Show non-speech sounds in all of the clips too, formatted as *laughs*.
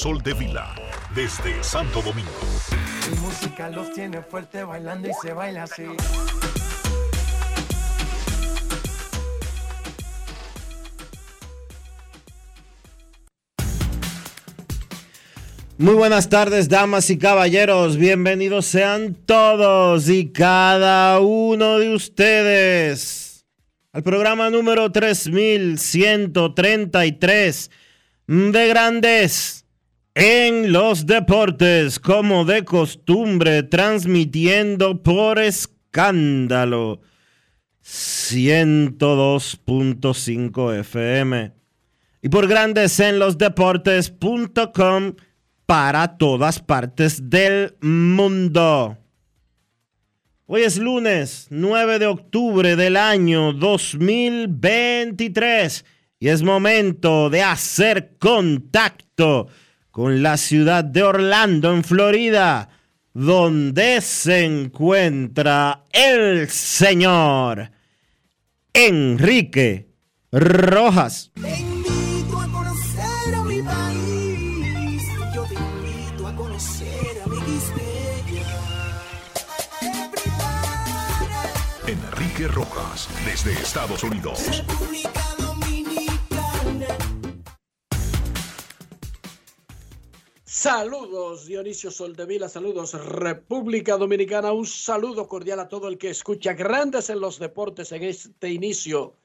Dionisio Soldevila desde Santo Domingo. Mi música los tiene fuerte bailando y se baila así. Muy buenas tardes, damas y caballeros. Bienvenidos sean todos y cada uno de ustedes al programa número 3133 de Grandes en los Deportes, como de costumbre, transmitiendo por escándalo 102.5 FM y por Grandes en los Deportes.com para todas partes del mundo. Hoy es lunes 9 de octubre del año 2023 y es momento de hacer contacto con la ciudad de Orlando, en Florida, donde se encuentra el señor Enrique Rojas. Te invito a conocer a mi país. Yo te invito a conocer a mi Enrique Rojas desde Estados Unidos. República Saludos Dionisio Soldevila, saludos República Dominicana, un saludo cordial a todo el que escucha Grandes en los Deportes en este inicio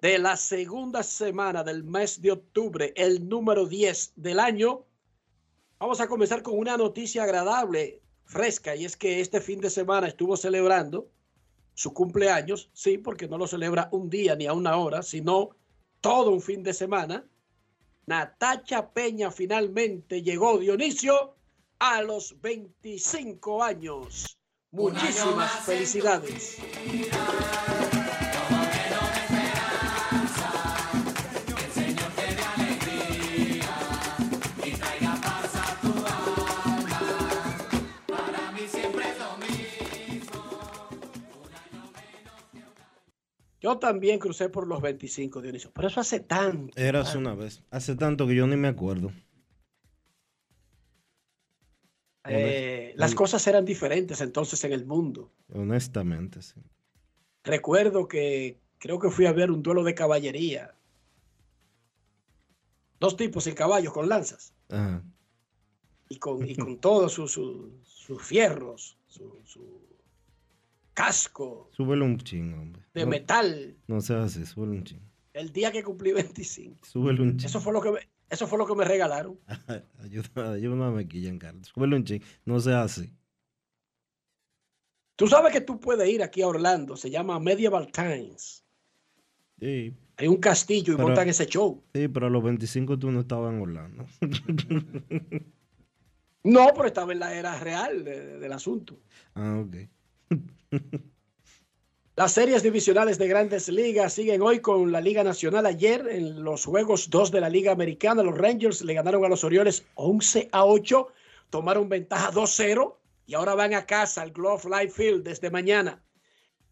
de la segunda semana del mes de octubre, el número 10 del año. Vamos a comenzar con una noticia agradable, fresca, y es que este fin de semana estuvo celebrando su cumpleaños, sí, porque no lo celebra un día ni a una hora, sino todo un fin de semana. Natacha Peña finalmente llegó, Dionisio, a los 25 años. Muchísimas felicidades. Yo también crucé por los 25, Dionisio, pero eso hace tanto. Eras tanto. una vez. Hace tanto que yo ni me acuerdo. Eh, las cosas eran diferentes entonces en el mundo. Honestamente, sí. Recuerdo que creo que fui a ver un duelo de caballería. Dos tipos en caballos con lanzas Ajá. y con, y *laughs* con todos sus sus fierros, su, su casco Súbele un ching, hombre. de no, metal. no seas así, súbele un ching. El día que cumplí 25. Súbele un ching. Eso fue lo que me, eso fue lo que me regalaron. *laughs* Ayuda, ayúdame aquí, Giancarlo. Súbele un ching. No seas así. Tú sabes que tú puedes ir aquí a Orlando, se llama Medieval Times. Sí, Hay un castillo y Pero- montan ese show. sí, pero a los 25 tú no estabas en Orlando. *laughs* No, pero estaba en la era real de- de- del asunto. ah, ok. *laughs* Las series divisionales de grandes ligas siguen hoy con la Liga Nacional. Ayer en los juegos 2 de la Liga Americana, los Rangers le ganaron a los Orioles 11 a 8, tomaron ventaja 2-0 y ahora van a casa al Glove Life Field desde mañana.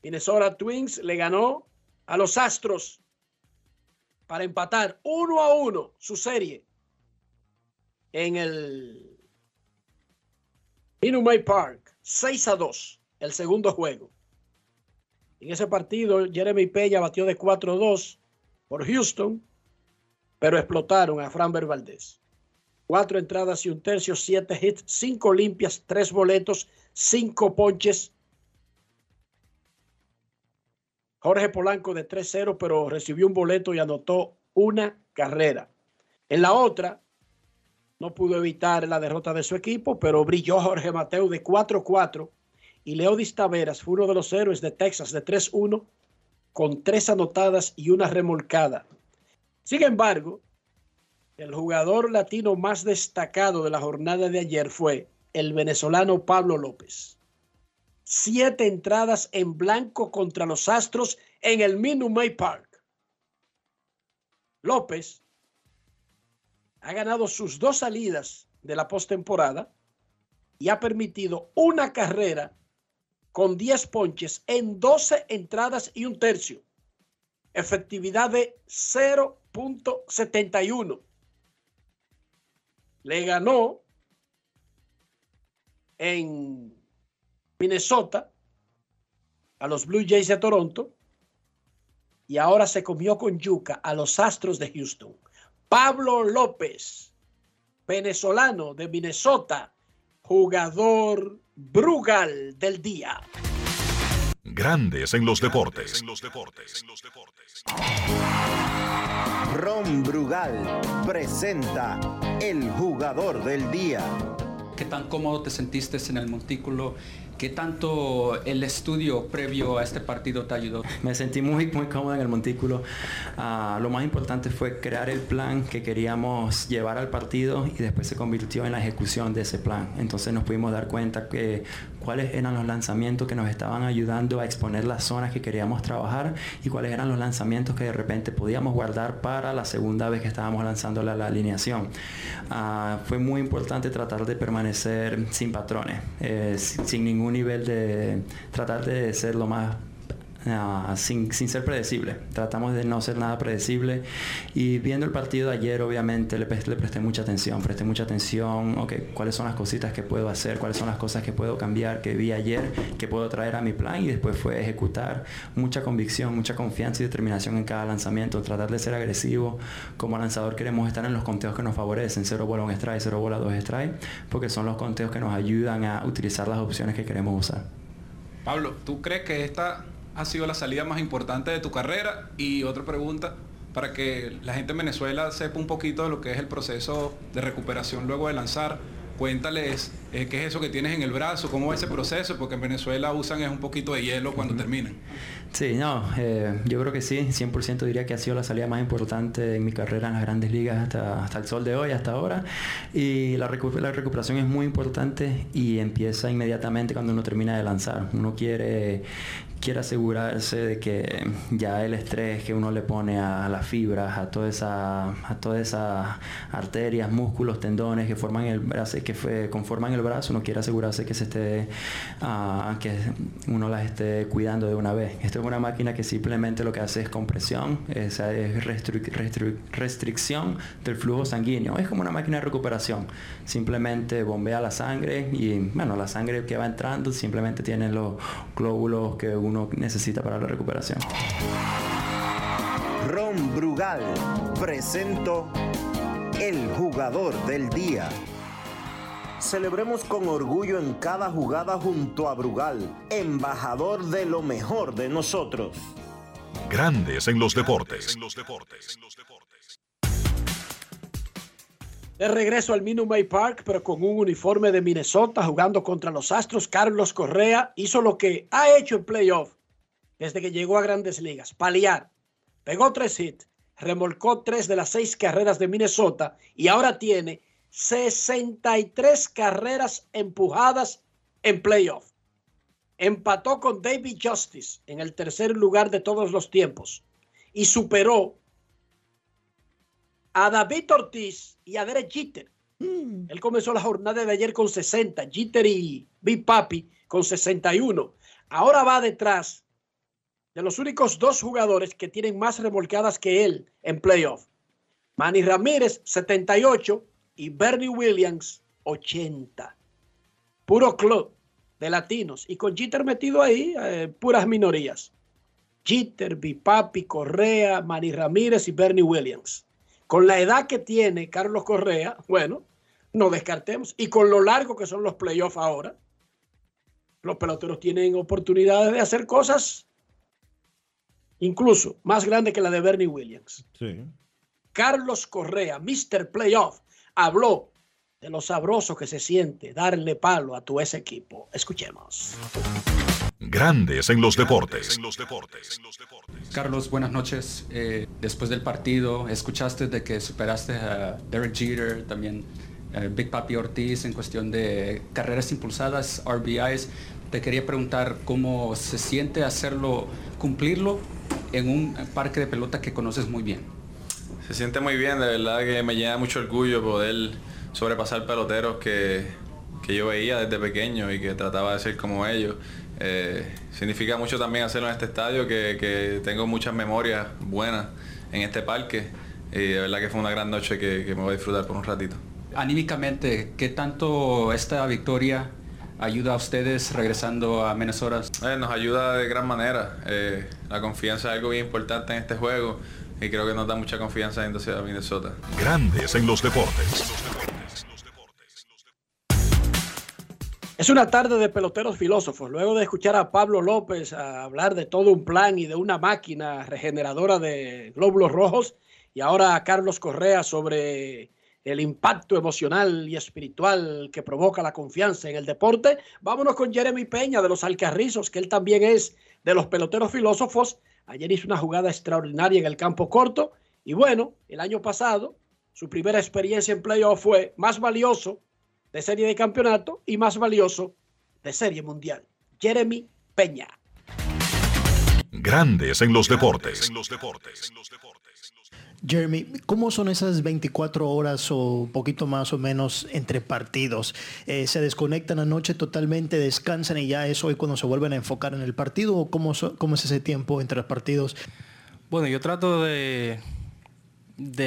Minnesota Twins le ganó a los Astros para empatar uno a uno su serie en el Minute Park, 6 a 2, el segundo juego. En ese partido, Jeremy Peña batió de 4-2 por Houston, pero explotaron a Fran Valdez. Cuatro entradas y un tercio, siete hits, cinco limpias, tres boletos, cinco ponches. Jorge Polanco de 3-0, pero recibió un boleto y anotó una carrera. En la otra, no pudo evitar la derrota de su equipo, pero brilló Jorge Mateo de 4-4 y Leodis Taveras fue uno de los héroes de Texas de 3-1 con tres anotadas y una remolcada. Sin embargo, el jugador latino más destacado de la jornada de ayer fue el venezolano Pablo López. Siete entradas en blanco contra los Astros en el Minute Park. López ha ganado sus dos salidas de la postemporada y ha permitido una carrera con 10 ponches en 12 entradas y un tercio. Efectividad de 0.71. Le ganó en Minnesota a los Blue Jays de Toronto y ahora se comió con yuca a los Astros de Houston. Pablo López, venezolano de Minnesota, jugador Brugal del día. Grandes en los deportes. Ron Brugal presenta el jugador del día. ¿Qué tan cómodo te sentiste en el montículo? ¿Qué tanto el estudio previo a este partido te ayudó? Me sentí muy, muy cómodo en el montículo. Ah, lo más importante fue crear el plan que queríamos llevar al partido y después se convirtió en la ejecución de ese plan. Entonces nos pudimos dar cuenta que cuáles eran los lanzamientos que nos estaban ayudando a exponer las zonas que queríamos trabajar y cuáles eran los lanzamientos que de repente podíamos guardar para la segunda vez que estábamos lanzando la, alineación. Ah, fue muy importante tratar de permanecer sin patrones, eh, sin ningún nivel de tratar de ser lo más Ah, sin, ser predecible. Tratamos de no ser nada predecible. Y viendo el partido de ayer, obviamente, le, presté mucha atención. Presté mucha atención, ok, cuáles son las cositas que puedo hacer, cuáles son las cosas que puedo cambiar, que vi ayer, que puedo traer a mi plan. Y después fue ejecutar mucha convicción, mucha confianza y determinación en cada lanzamiento. Tratar de ser agresivo. Como lanzador queremos estar en los conteos que nos favorecen. Cero bola, un strike, cero bola, dos strike. Porque son los conteos que nos ayudan a utilizar las opciones que queremos usar. Pablo, ¿tú crees que esta ha sido la salida más importante de tu carrera? Y otra pregunta, para que la gente en Venezuela sepa un poquito de lo que es el proceso de recuperación luego de lanzar. Cuéntales eh, qué es eso que tienes en el brazo, cómo va ese proceso, porque en Venezuela usan es un poquito de hielo cuando terminan. Sí, no, eh, yo creo que sí, 100% diría que ha sido la salida más importante en mi carrera en las grandes ligas hasta, hasta el sol de hoy, hasta ahora. Y la, la recuperación es muy importante y empieza inmediatamente cuando uno termina de lanzar. Uno quiere quiere asegurarse de que ya el estrés que uno le pone a las fibras, a todas esas a todas esas arterias, músculos, tendones que forman el brazo, que conforman el brazo, uno quiere asegurarse que se esté uh, que uno las esté cuidando de una vez. Esto es una máquina que simplemente lo que hace es compresión, esa es restricción del flujo sanguíneo. Es como una máquina de recuperación. Simplemente bombea la sangre y bueno, la sangre que va entrando simplemente tiene los glóbulos que uno necesita para la recuperación. Ron Brugal presento el jugador del día. Celebremos con orgullo en cada jugada junto a Brugal, embajador de lo mejor de nosotros. Grandes en los deportes. De regreso al Minute Park, pero con un uniforme de Minnesota jugando contra los Astros, Carlos Correa hizo lo que ha hecho en playoff desde que llegó a grandes ligas, paliar. Pegó tres hits, remolcó tres de las seis carreras de Minnesota y ahora tiene 63 carreras empujadas en playoff. Empató con David Justice en el tercer lugar de todos los tiempos y superó a David Ortiz y a Derek Jeter. Mm. Él comenzó la jornada de ayer con 60, Jeter y Big Papi con 61. Ahora va detrás de los únicos dos jugadores que tienen más remolcadas que él en playoff. Manny Ramírez, 78 y Bernie Williams, 80. Puro club de latinos. Y con Jeter metido ahí, eh, puras minorías. Jeter, Bipapi, Correa, Manny Ramírez y Bernie Williams. Con la edad que tiene Carlos Correa, bueno, no descartemos. Y con lo largo que son los playoffs ahora, los peloteros tienen oportunidades de hacer cosas incluso más grandes que la de Bernie Williams. Sí. Carlos Correa, Mr. Playoff, habló de lo sabroso que se siente darle palo a tu ese equipo. Escuchemos. Grandes en los deportes. Carlos, buenas noches. Eh, después del partido, escuchaste de que superaste a Derek Jeter, también eh, Big Papi Ortiz en cuestión de carreras impulsadas, RBIs. Te quería preguntar cómo se siente hacerlo, cumplirlo en un parque de pelota que conoces muy bien. Se siente muy bien, de verdad que me llena mucho orgullo poder sobrepasar peloteros que, que yo veía desde pequeño y que trataba de ser como ellos. Eh, significa mucho también hacerlo en este estadio, que, que, tengo muchas memorias buenas en este parque y de verdad que fue una gran noche que, que me voy a disfrutar por un ratito. Anímicamente, ¿qué tanto esta victoria ayuda a ustedes regresando a Minnesota? Eh, nos ayuda de gran manera. Eh, la confianza es algo bien importante en este juego y creo que nos da mucha confianza yendo a Minnesota. Grandes en los deportes. Es una tarde de peloteros filósofos. Luego de escuchar a Pablo López a hablar de todo un plan y de una máquina regeneradora de glóbulos rojos, y ahora a Carlos Correa sobre el impacto emocional y espiritual que provoca la confianza en el deporte, vámonos con Jeremy Peña de los Alcarrizos, que él también es de los peloteros filósofos. Ayer hizo una jugada extraordinaria en el campo corto y bueno, el año pasado su primera experiencia en playoff fue más valioso de serie de campeonato y más valioso de serie mundial. Jeremy Peña. Grandes en los deportes. Jeremy, ¿cómo son esas 24 horas o poquito más o menos entre partidos? Eh, ¿Se desconectan anoche totalmente, descansan y ya es hoy cuando se vuelven a enfocar en el partido? ¿O cómo, es ese tiempo entre los partidos? Bueno, yo trato de,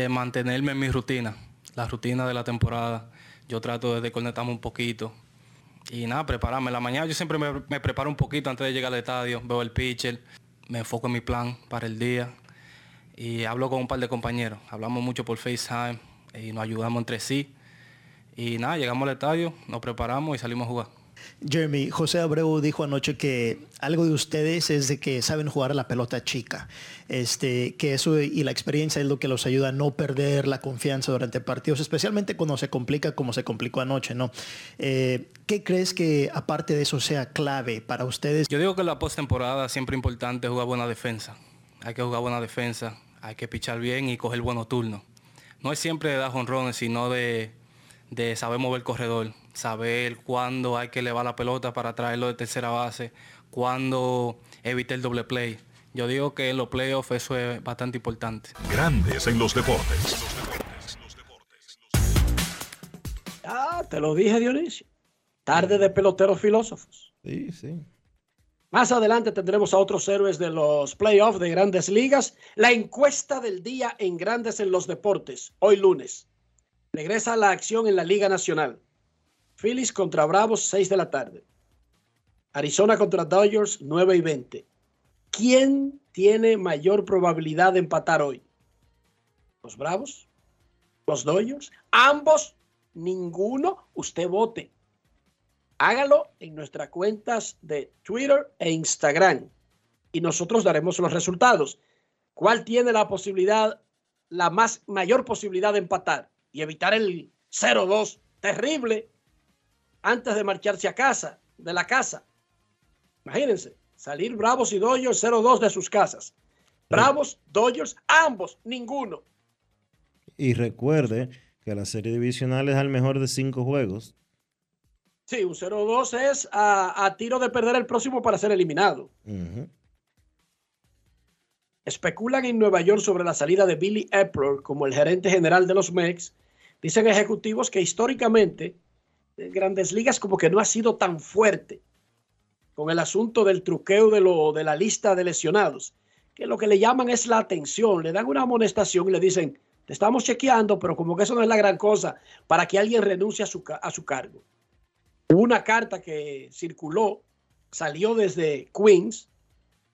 mantenerme en mi rutina, la rutina de la temporada. Yo trato de desconectarme un poquito. Y nada, prepararme. La mañana yo siempre me preparo un poquito antes de llegar al estadio, veo el pitcher, me enfoco en mi plan para el día y hablo con un par de compañeros. Hablamos mucho por FaceTime y nos ayudamos entre sí. Y nada, llegamos al estadio, nos preparamos y salimos a jugar. Jeremy, José Abreu dijo anoche que algo de ustedes es de que saben jugar a la pelota chica. Este, que eso y la experiencia es lo que los ayuda a no perder la confianza durante partidos, especialmente cuando se complica como se complicó anoche, ¿no? Eh, ¿Qué crees que aparte de eso sea clave para ustedes? Yo digo que la postemporada siempre importante jugar buena defensa. Hay que jugar buena defensa hay que pichar bien y coger buenos turnos. No es siempre de dar jonrones, sino de, de saber mover el corredor, saber cuándo hay que elevar la pelota para traerlo de tercera base, cuándo evitar el doble play. Yo digo que en los playoffs eso es bastante importante. Grandes en los deportes. Ah, te lo dije, Dionisio. Tarde de peloteros filósofos. Sí, sí. Más adelante tendremos a otros héroes de los playoffs de grandes ligas. La encuesta del día en Grandes en los Deportes, hoy lunes. Regresa la acción en la Liga Nacional. Phillies contra Bravos, 6 de la tarde. Arizona contra Dodgers, 9 y 20. ¿Quién tiene mayor probabilidad de empatar hoy? ¿Los Bravos? ¿Los Dodgers? ¿Ambos? ¿Ninguno? Usted vote hágalo en nuestras cuentas de Twitter e Instagram y nosotros daremos los resultados. ¿Cuál tiene la posibilidad, la más mayor posibilidad de empatar y evitar el 0-2 terrible antes de marcharse a casa, de la casa? Imagínense, salir Bravos y Dodgers 0-2 de sus casas. Bravos, Dodgers, ambos, ninguno. Y recuerde que la serie divisional es al mejor de cinco juegos. Sí, un 0-2 es a, tiro de perder el próximo para ser eliminado. Especulan en Nueva York sobre la salida de Billy Epler como el gerente general de los Mex. Dicen ejecutivos que históricamente en Grandes Ligas como que no ha sido tan fuerte con el asunto del truqueo de, lo, de la lista de lesionados, que lo que le llaman es la atención, le dan una amonestación y le dicen, te estamos chequeando, pero como que eso no es la gran cosa para que alguien renuncie a su, a su cargo. Hubo una carta que circuló, salió desde Queens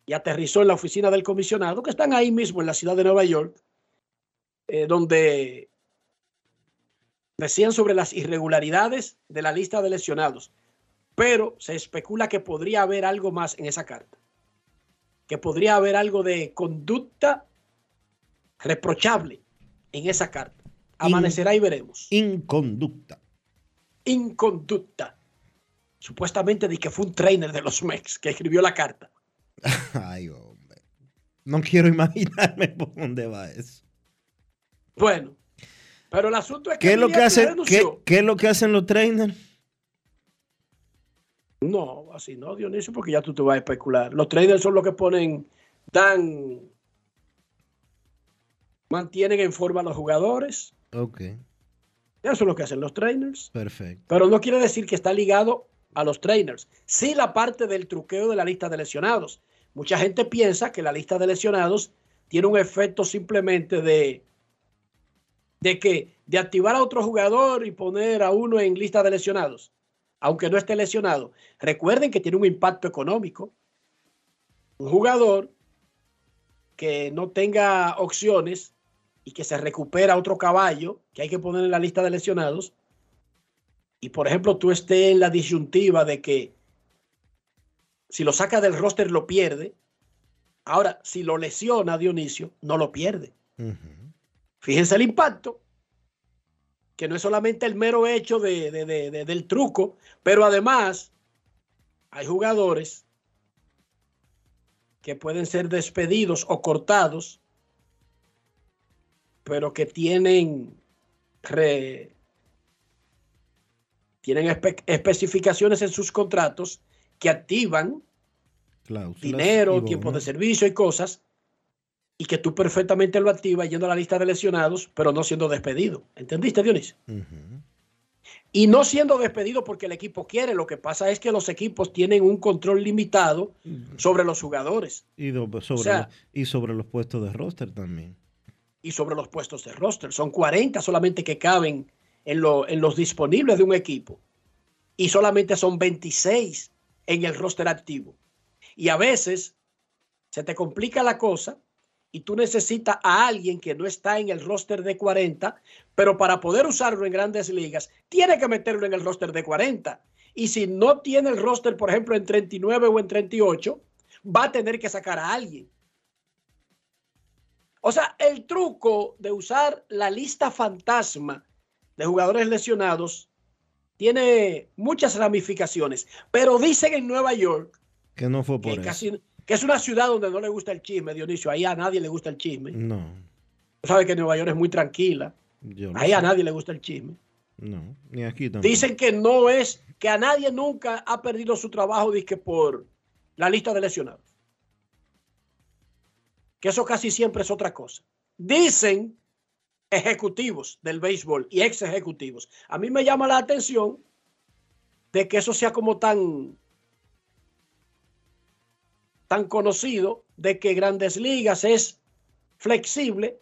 y aterrizó en la oficina del comisionado, que están ahí mismo en la ciudad de Nueva York, eh, donde decían sobre las irregularidades de la lista de lesionados, pero se especula que podría haber algo más en esa carta, que podría haber algo de conducta reprochable en esa carta. Amanecerá y veremos. Inconducta. Inconducta. Supuestamente de que fue un trainer de los Mex que escribió la carta. *laughs* Ay, hombre. No quiero imaginarme *laughs* por dónde va eso. Bueno, pero el asunto es que. ¿Qué es lo que hacen, ¿qué, ¿qué es lo que hacen los trainers? No, así no, Dionisio, porque ya tú te vas a especular. Los trainers son los que ponen, dan, mantienen en forma a los jugadores. Ok. Eso es lo que hacen los trainers. Perfecto. Pero no quiere decir que está ligado a los trainers. Sí la parte del truqueo de la lista de lesionados. Mucha gente piensa que la lista de lesionados tiene un efecto simplemente de, de que de activar a otro jugador y poner a uno en lista de lesionados, aunque no esté lesionado. Recuerden que tiene un impacto económico. Un jugador que no tenga opciones y que se recupera otro caballo que hay que poner en la lista de lesionados, y por ejemplo tú estés en la disyuntiva de que si lo saca del roster lo pierde, ahora si lo lesiona Dionisio, no lo pierde. Fíjense el impacto, que no es solamente el mero hecho de, de, de, del truco, pero además hay jugadores que pueden ser despedidos o cortados, pero que tienen re, tienen espe especificaciones en sus contratos que activan Cláusulas dinero, tiempo de servicio y cosas, y que tú perfectamente lo activas yendo a la lista de lesionados, pero no siendo despedido. ¿Entendiste? Uh -huh. Y no siendo despedido porque el equipo quiere, lo que pasa es que los equipos tienen un control limitado sobre los jugadores. Y, do, sobre, O sea, y sobre los puestos de roster también. Y sobre los puestos de roster. Son 40 solamente que caben en, lo, en los disponibles de un equipo. Y solamente son 26 en el roster activo. Y a veces se te complica la cosa y tú necesitas a alguien que no está en el roster de 40, pero para poder usarlo en grandes ligas, tiene que meterlo en el roster de 40. Y si no tiene el roster, por ejemplo, en 39 o en 38, va a tener que sacar a alguien. O sea, el truco de usar la lista fantasma de jugadores lesionados tiene muchas ramificaciones, pero dicen en Nueva York que no fue por que, eso. casi, que es una ciudad donde no le gusta el chisme, Dionisio. Ahí a nadie le gusta el chisme. No. Tú sabes que Nueva York es muy tranquila. Yo Ahí a nadie le gusta el chisme. No, ni aquí tampoco. Dicen que no es, que a nadie nunca ha perdido su trabajo dizque por la lista de lesionados. Que eso casi siempre es otra cosa. Dicen ejecutivos del béisbol y ex ejecutivos. A mí me llama la atención de que eso sea como tan tan conocido de que Grandes Ligas es flexible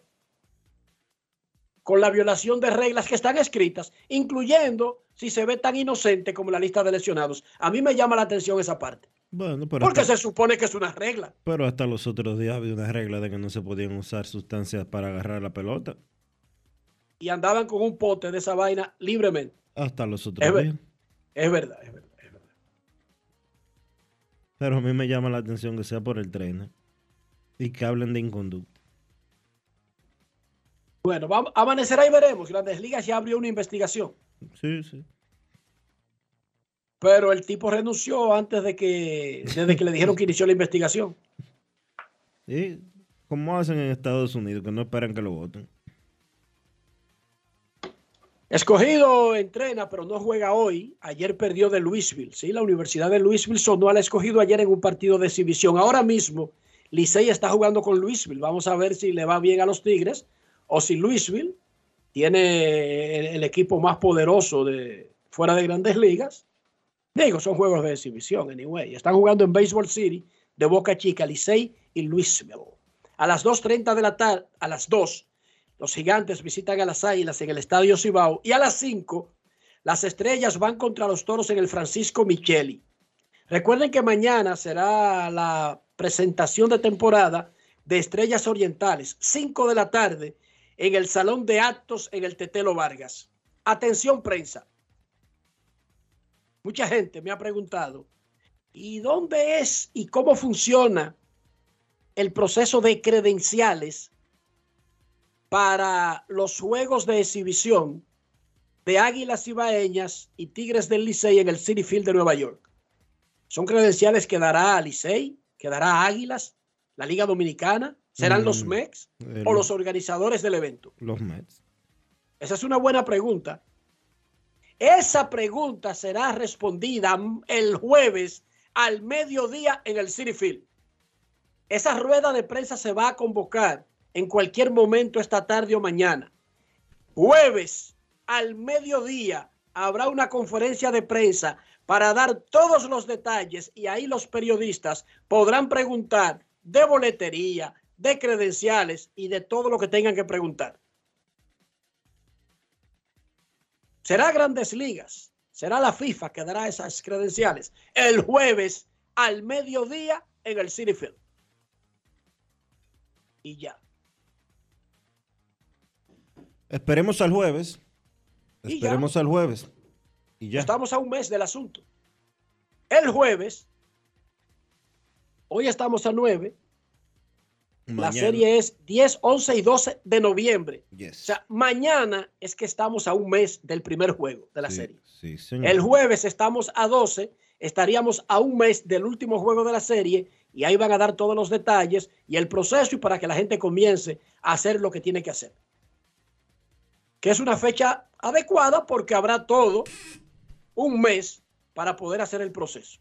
con la violación de reglas que están escritas, incluyendo si se ve tan inocente como la lista de lesionados. A mí me llama la atención esa parte. Bueno, pero Porque hasta, se supone que es una regla. pero hasta los otros días había una regla de que no se podían usar sustancias para agarrar la pelota. Y andaban con un pote de esa vaina libremente. Hasta los otros Es, días. es verdad, es verdad. Pero a mí me llama la atención que sea por el trainer. Y que hablen de inconducta. Bueno, vamos, amanecerá y veremos. Grandes Ligas ya abrió una investigación. Sí, sí. Pero el tipo renunció antes de que, desde que le dijeron que inició la investigación. *laughs* Y como hacen en Estados Unidos, que no esperan que lo voten. Escogido entrena, pero no juega hoy. Ayer perdió de Louisville. Sí, la Universidad de Louisville sonó al escogido ayer en un partido de exhibición. Ahora mismo, Licey está jugando con Louisville. Vamos a ver si le va bien a los Tigres o si Louisville tiene el, equipo más poderoso de fuera de grandes ligas Digo, son juegos de exhibición, anyway. Están jugando en Baseball City de Boca Chica, Licey y Louisville. A las 2.30 de la tarde, a las 2, los gigantes visitan a las águilas en el Estadio Cibao. Y a las 5, las estrellas van contra los toros en el Francisco Micheli. Recuerden que mañana será la presentación de temporada de Estrellas Orientales, 5 de la tarde, en el Salón de Actos en el Tetelo Vargas. Atención prensa. Mucha gente me ha preguntado, ¿y dónde es y cómo funciona el proceso de credenciales para los juegos de exhibición de Águilas Ibaeñas y Tigres del Licey en el City Field de Nueva York? ¿Son credenciales que dará Licey, que dará Águilas, la Liga Dominicana? ¿Serán los Mm, MEX o los organizadores del evento? Los Mets. Esa es una buena pregunta. Esa pregunta será respondida el jueves al mediodía en el City Field. Esa rueda de prensa se va a convocar en cualquier momento esta tarde o mañana. Jueves al mediodía habrá una conferencia de prensa para dar todos los detalles y ahí los periodistas podrán preguntar de boletería, de credenciales y de todo lo que tengan que preguntar. Será Grandes Ligas, será la FIFA que dará esas credenciales el jueves al mediodía en el City Field. Y ya. Esperemos al jueves. Y Esperemos al jueves. Y ya. Estamos a un mes del asunto. El jueves, hoy estamos a 9, la serie es 10, 11 y 12 de noviembre. Yes. O sea, mañana es que estamos a un mes del primer juego de la Sí, serie. Sí, señor. El jueves estamos a 12, estaríamos a un mes del último juego de la serie y ahí van a dar todos los detalles y el proceso y para que la gente comience a hacer lo que tiene que hacer. Que es una fecha adecuada porque habrá todo un mes para poder hacer el proceso.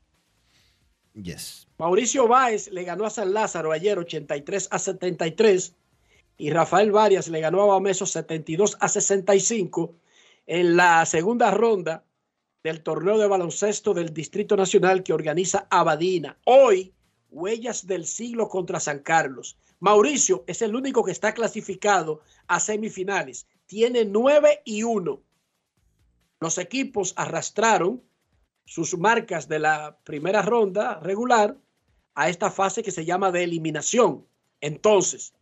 Yes. Mauricio Báez le ganó a San Lázaro ayer 83 a 73 y Rafael Varias le ganó a Bameso 72 a 65 en la segunda ronda del torneo de baloncesto del Distrito Nacional que organiza Abadina. Hoy, Huellas del Siglo contra San Carlos. Mauricio es el único que está clasificado a semifinales. Tiene 9 y 1. Los equipos arrastraron sus marcas de la primera ronda regular a esta fase que se llama de eliminación. Entonces,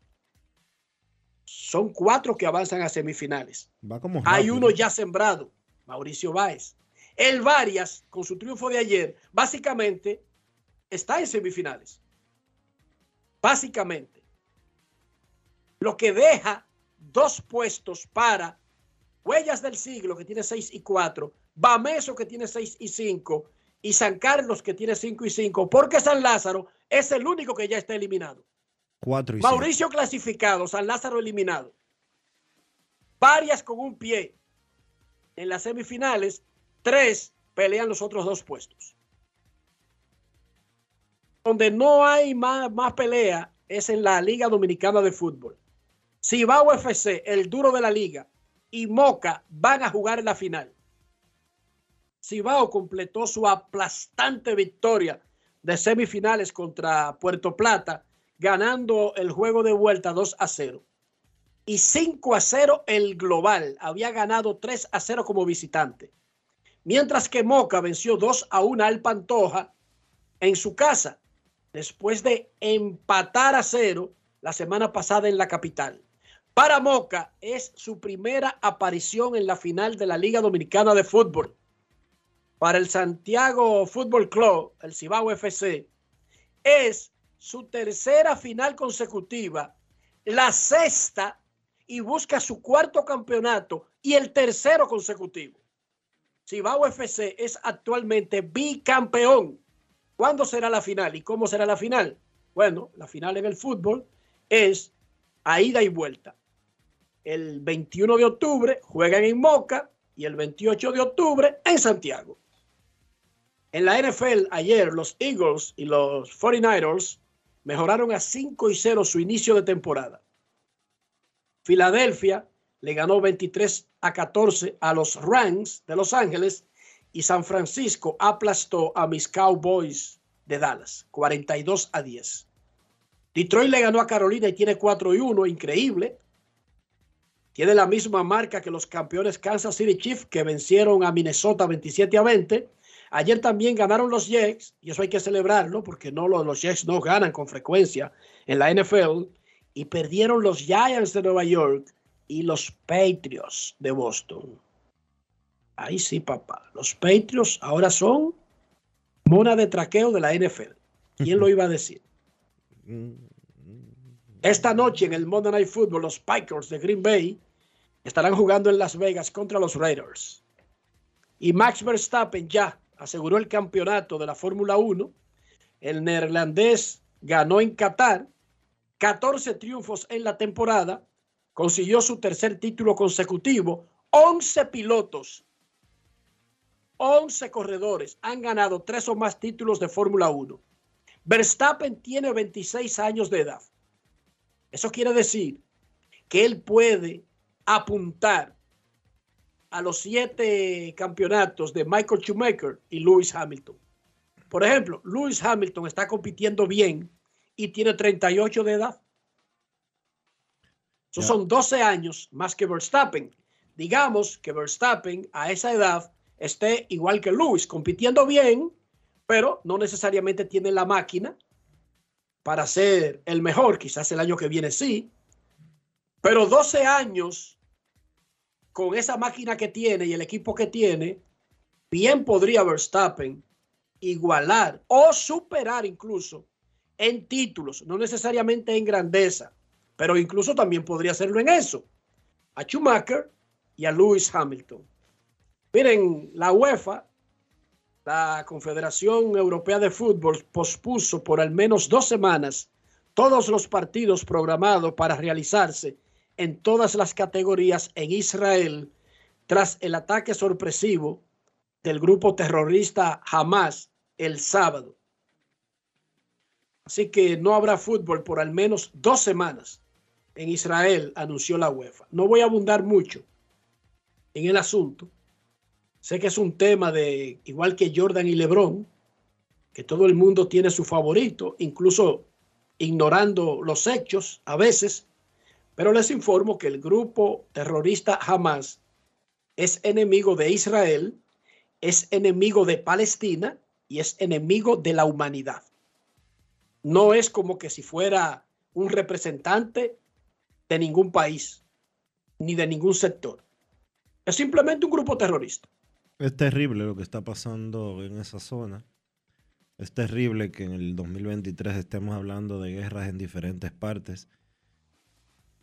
son cuatro que avanzan a semifinales. Va como Hay uno ya sembrado, Mauricio Báez. El Varias, con su triunfo de ayer, básicamente está en semifinales. Básicamente. Lo que deja dos puestos para Huellas del Siglo, que tiene 6 y 4, Bameso, que tiene 6 y 5, y San Carlos, que tiene 5 y 5, porque San Lázaro es el único que ya está eliminado. Cuatro y. Mauricio clasificado, San Lázaro eliminado. Varias con un pie en las semifinales, tres pelean los otros dos puestos. Donde no hay más, pelea es en la Liga Dominicana de Fútbol. Cibao FC, el duro de la liga, y Moca van a jugar en la final. Cibao completó su aplastante victoria de semifinales contra Puerto Plata, ganando el juego de vuelta 2 a 0. Y 5 a 0 el global. Había ganado 3 a 0 como visitante. Mientras que Moca venció 2 a 1 al Pantoja en su casa, después de empatar a 0 la semana pasada en la capital. Para Moca es su primera aparición en la final de la Liga Dominicana de Fútbol. Para el Santiago Fútbol Club, el Cibao FC, es su tercera final consecutiva, la sexta y busca su cuarto campeonato y el tercero consecutivo. Cibao FC es actualmente bicampeón. ¿Cuándo será la final y cómo será la final? Bueno, la final en el fútbol es a ida y vuelta. El 21 de octubre juegan en Moca y el 28 de octubre en Santiago. En la NFL ayer los Eagles y los 49ers mejoraron a 5 y 0 su inicio de temporada. Filadelfia le ganó 23 a 14 a los Rams de Los Ángeles y San Francisco aplastó a mis Cowboys de Dallas, 42 a 10. Detroit le ganó a Carolina y tiene 4 y 1, increíble. Tiene la misma marca que los campeones Kansas City Chiefs que vencieron a Minnesota 27 a 20. Ayer también ganaron los Jets y eso hay que celebrarlo porque no los Jets no ganan con frecuencia en la NFL y perdieron los Giants de Nueva York y los Patriots de Boston. Ahí sí, papá. Los Patriots ahora son mona de traqueo de la NFL. ¿Quién lo *laughs* iba a decir? Esta noche en el Monday Night Football, los Packers de Green Bay estarán jugando en Las Vegas contra los Raiders. Y Max Verstappen ya aseguró el campeonato de la Fórmula 1. El neerlandés ganó en Qatar 14 triunfos en la temporada, consiguió su tercer título consecutivo, 11 pilotos, 11 corredores han ganado tres o más títulos de Fórmula 1. Verstappen tiene 26 años de edad. Eso quiere decir que él puede apuntar a los siete campeonatos de Michael Schumacher y Lewis Hamilton. Por ejemplo, Lewis Hamilton está compitiendo bien y tiene 38 de edad. Esos son 12 años más que Verstappen. Digamos que Verstappen a esa edad esté igual que Lewis, compitiendo bien, pero no necesariamente tiene la máquina para ser el mejor. Quizás el año que viene sí. Pero 12 años con esa máquina que tiene y el equipo que tiene, bien podría Verstappen igualar o superar incluso en títulos, no necesariamente en grandeza, pero incluso también podría hacerlo en eso, a Schumacher y a Lewis Hamilton. Miren, la UEFA, la Confederación Europea de Fútbol, pospuso por al menos dos semanas todos los partidos programados para realizarse en todas las categorías en Israel tras el ataque sorpresivo del grupo terrorista Hamas el sábado. Así que no habrá fútbol por al menos dos semanas en Israel, anunció la UEFA. No voy a abundar mucho en el asunto. Sé que es un tema de, igual que Jordan y Lebron, que todo el mundo tiene su favorito, incluso ignorando los hechos a veces, pero les informo que el grupo terrorista Hamas es enemigo de Israel, es enemigo de Palestina y es enemigo de la humanidad. No es como que si fuera un representante de ningún país ni de ningún sector. Es simplemente un grupo terrorista. Es terrible lo que está pasando en esa zona. Es terrible que en el 2023 estemos hablando de guerras en diferentes partes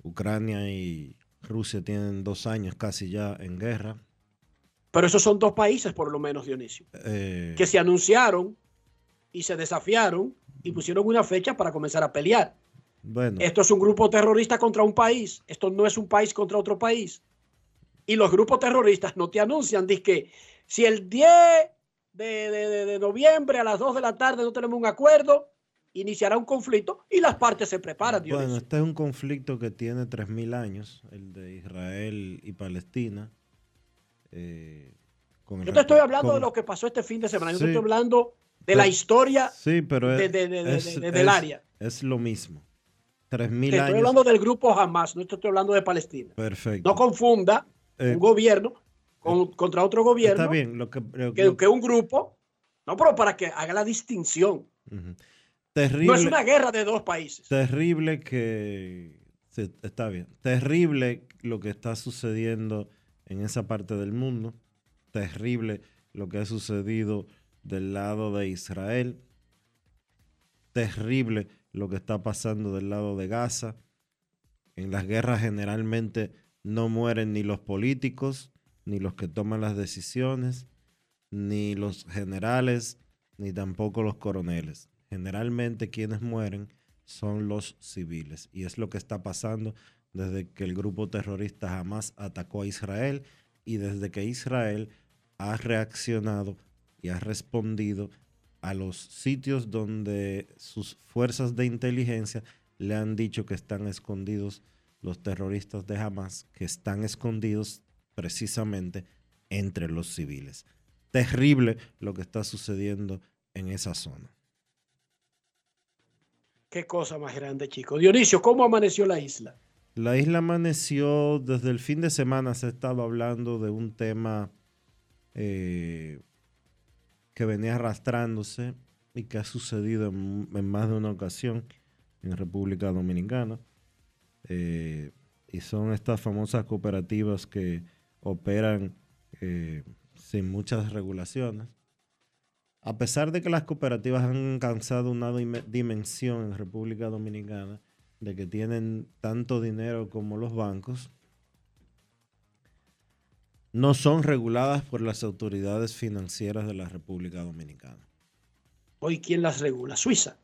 Ucrania y Rusia tienen dos años casi ya en guerra. Pero esos son dos países, por lo menos, Dionisio, eh, que se anunciaron y se desafiaron y pusieron una fecha para comenzar a pelear. Bueno. Esto es un grupo terrorista contra un país. Esto no es un país contra otro país. Y los grupos terroristas no te anuncian. Dice que si el 10 de, de, de noviembre a las 2 de la tarde no tenemos un acuerdo, iniciará un conflicto y las partes se preparan. Bueno, este es un conflicto que tiene 3.000 años, el de Israel y Palestina. Eh, yo te estoy hablando de lo que pasó este fin de semana, yo te estoy hablando de la historia sí, pero de, del área. Es lo mismo. 3.000 años. Estoy hablando del grupo Hamas, no estoy hablando de Palestina. Perfecto. No confunda un Eh, gobierno con, contra otro gobierno. Está bien, lo que, lo- que, que un grupo, no, pero para que haga la distinción. Terrible, No es una guerra de dos países. terrible que sí, está bien. Terrible lo que está sucediendo en esa parte del mundo. Terrible lo que ha sucedido del lado de Israel. Terrible lo que está pasando del lado de Gaza. En las guerras generalmente no mueren ni los políticos, ni los que toman las decisiones, ni los generales, ni tampoco los coroneles. Generalmente quienes mueren son los civiles. Y es lo que está pasando desde que el grupo terrorista jamás atacó a Israel y desde que Israel ha reaccionado y ha respondido a los sitios donde sus fuerzas de inteligencia le han dicho que están escondidos los terroristas de Hamas, que están escondidos precisamente entre los civiles. terrible lo que está sucediendo en esa zona. Qué cosa más grande, chico. Dionisio, ¿cómo amaneció la isla? La isla amaneció desde el fin de semana, se estaba hablando de un tema eh, que venía arrastrándose y que ha sucedido en, más de una ocasión en República Dominicana. Eh, y son estas famosas cooperativas que operan eh, sin muchas regulaciones. A pesar de que las cooperativas han alcanzado una dimensión en República Dominicana, de que tienen tanto dinero como los bancos, no son reguladas por las autoridades financieras de la República Dominicana. ¿Hoy quién las regula? Suiza.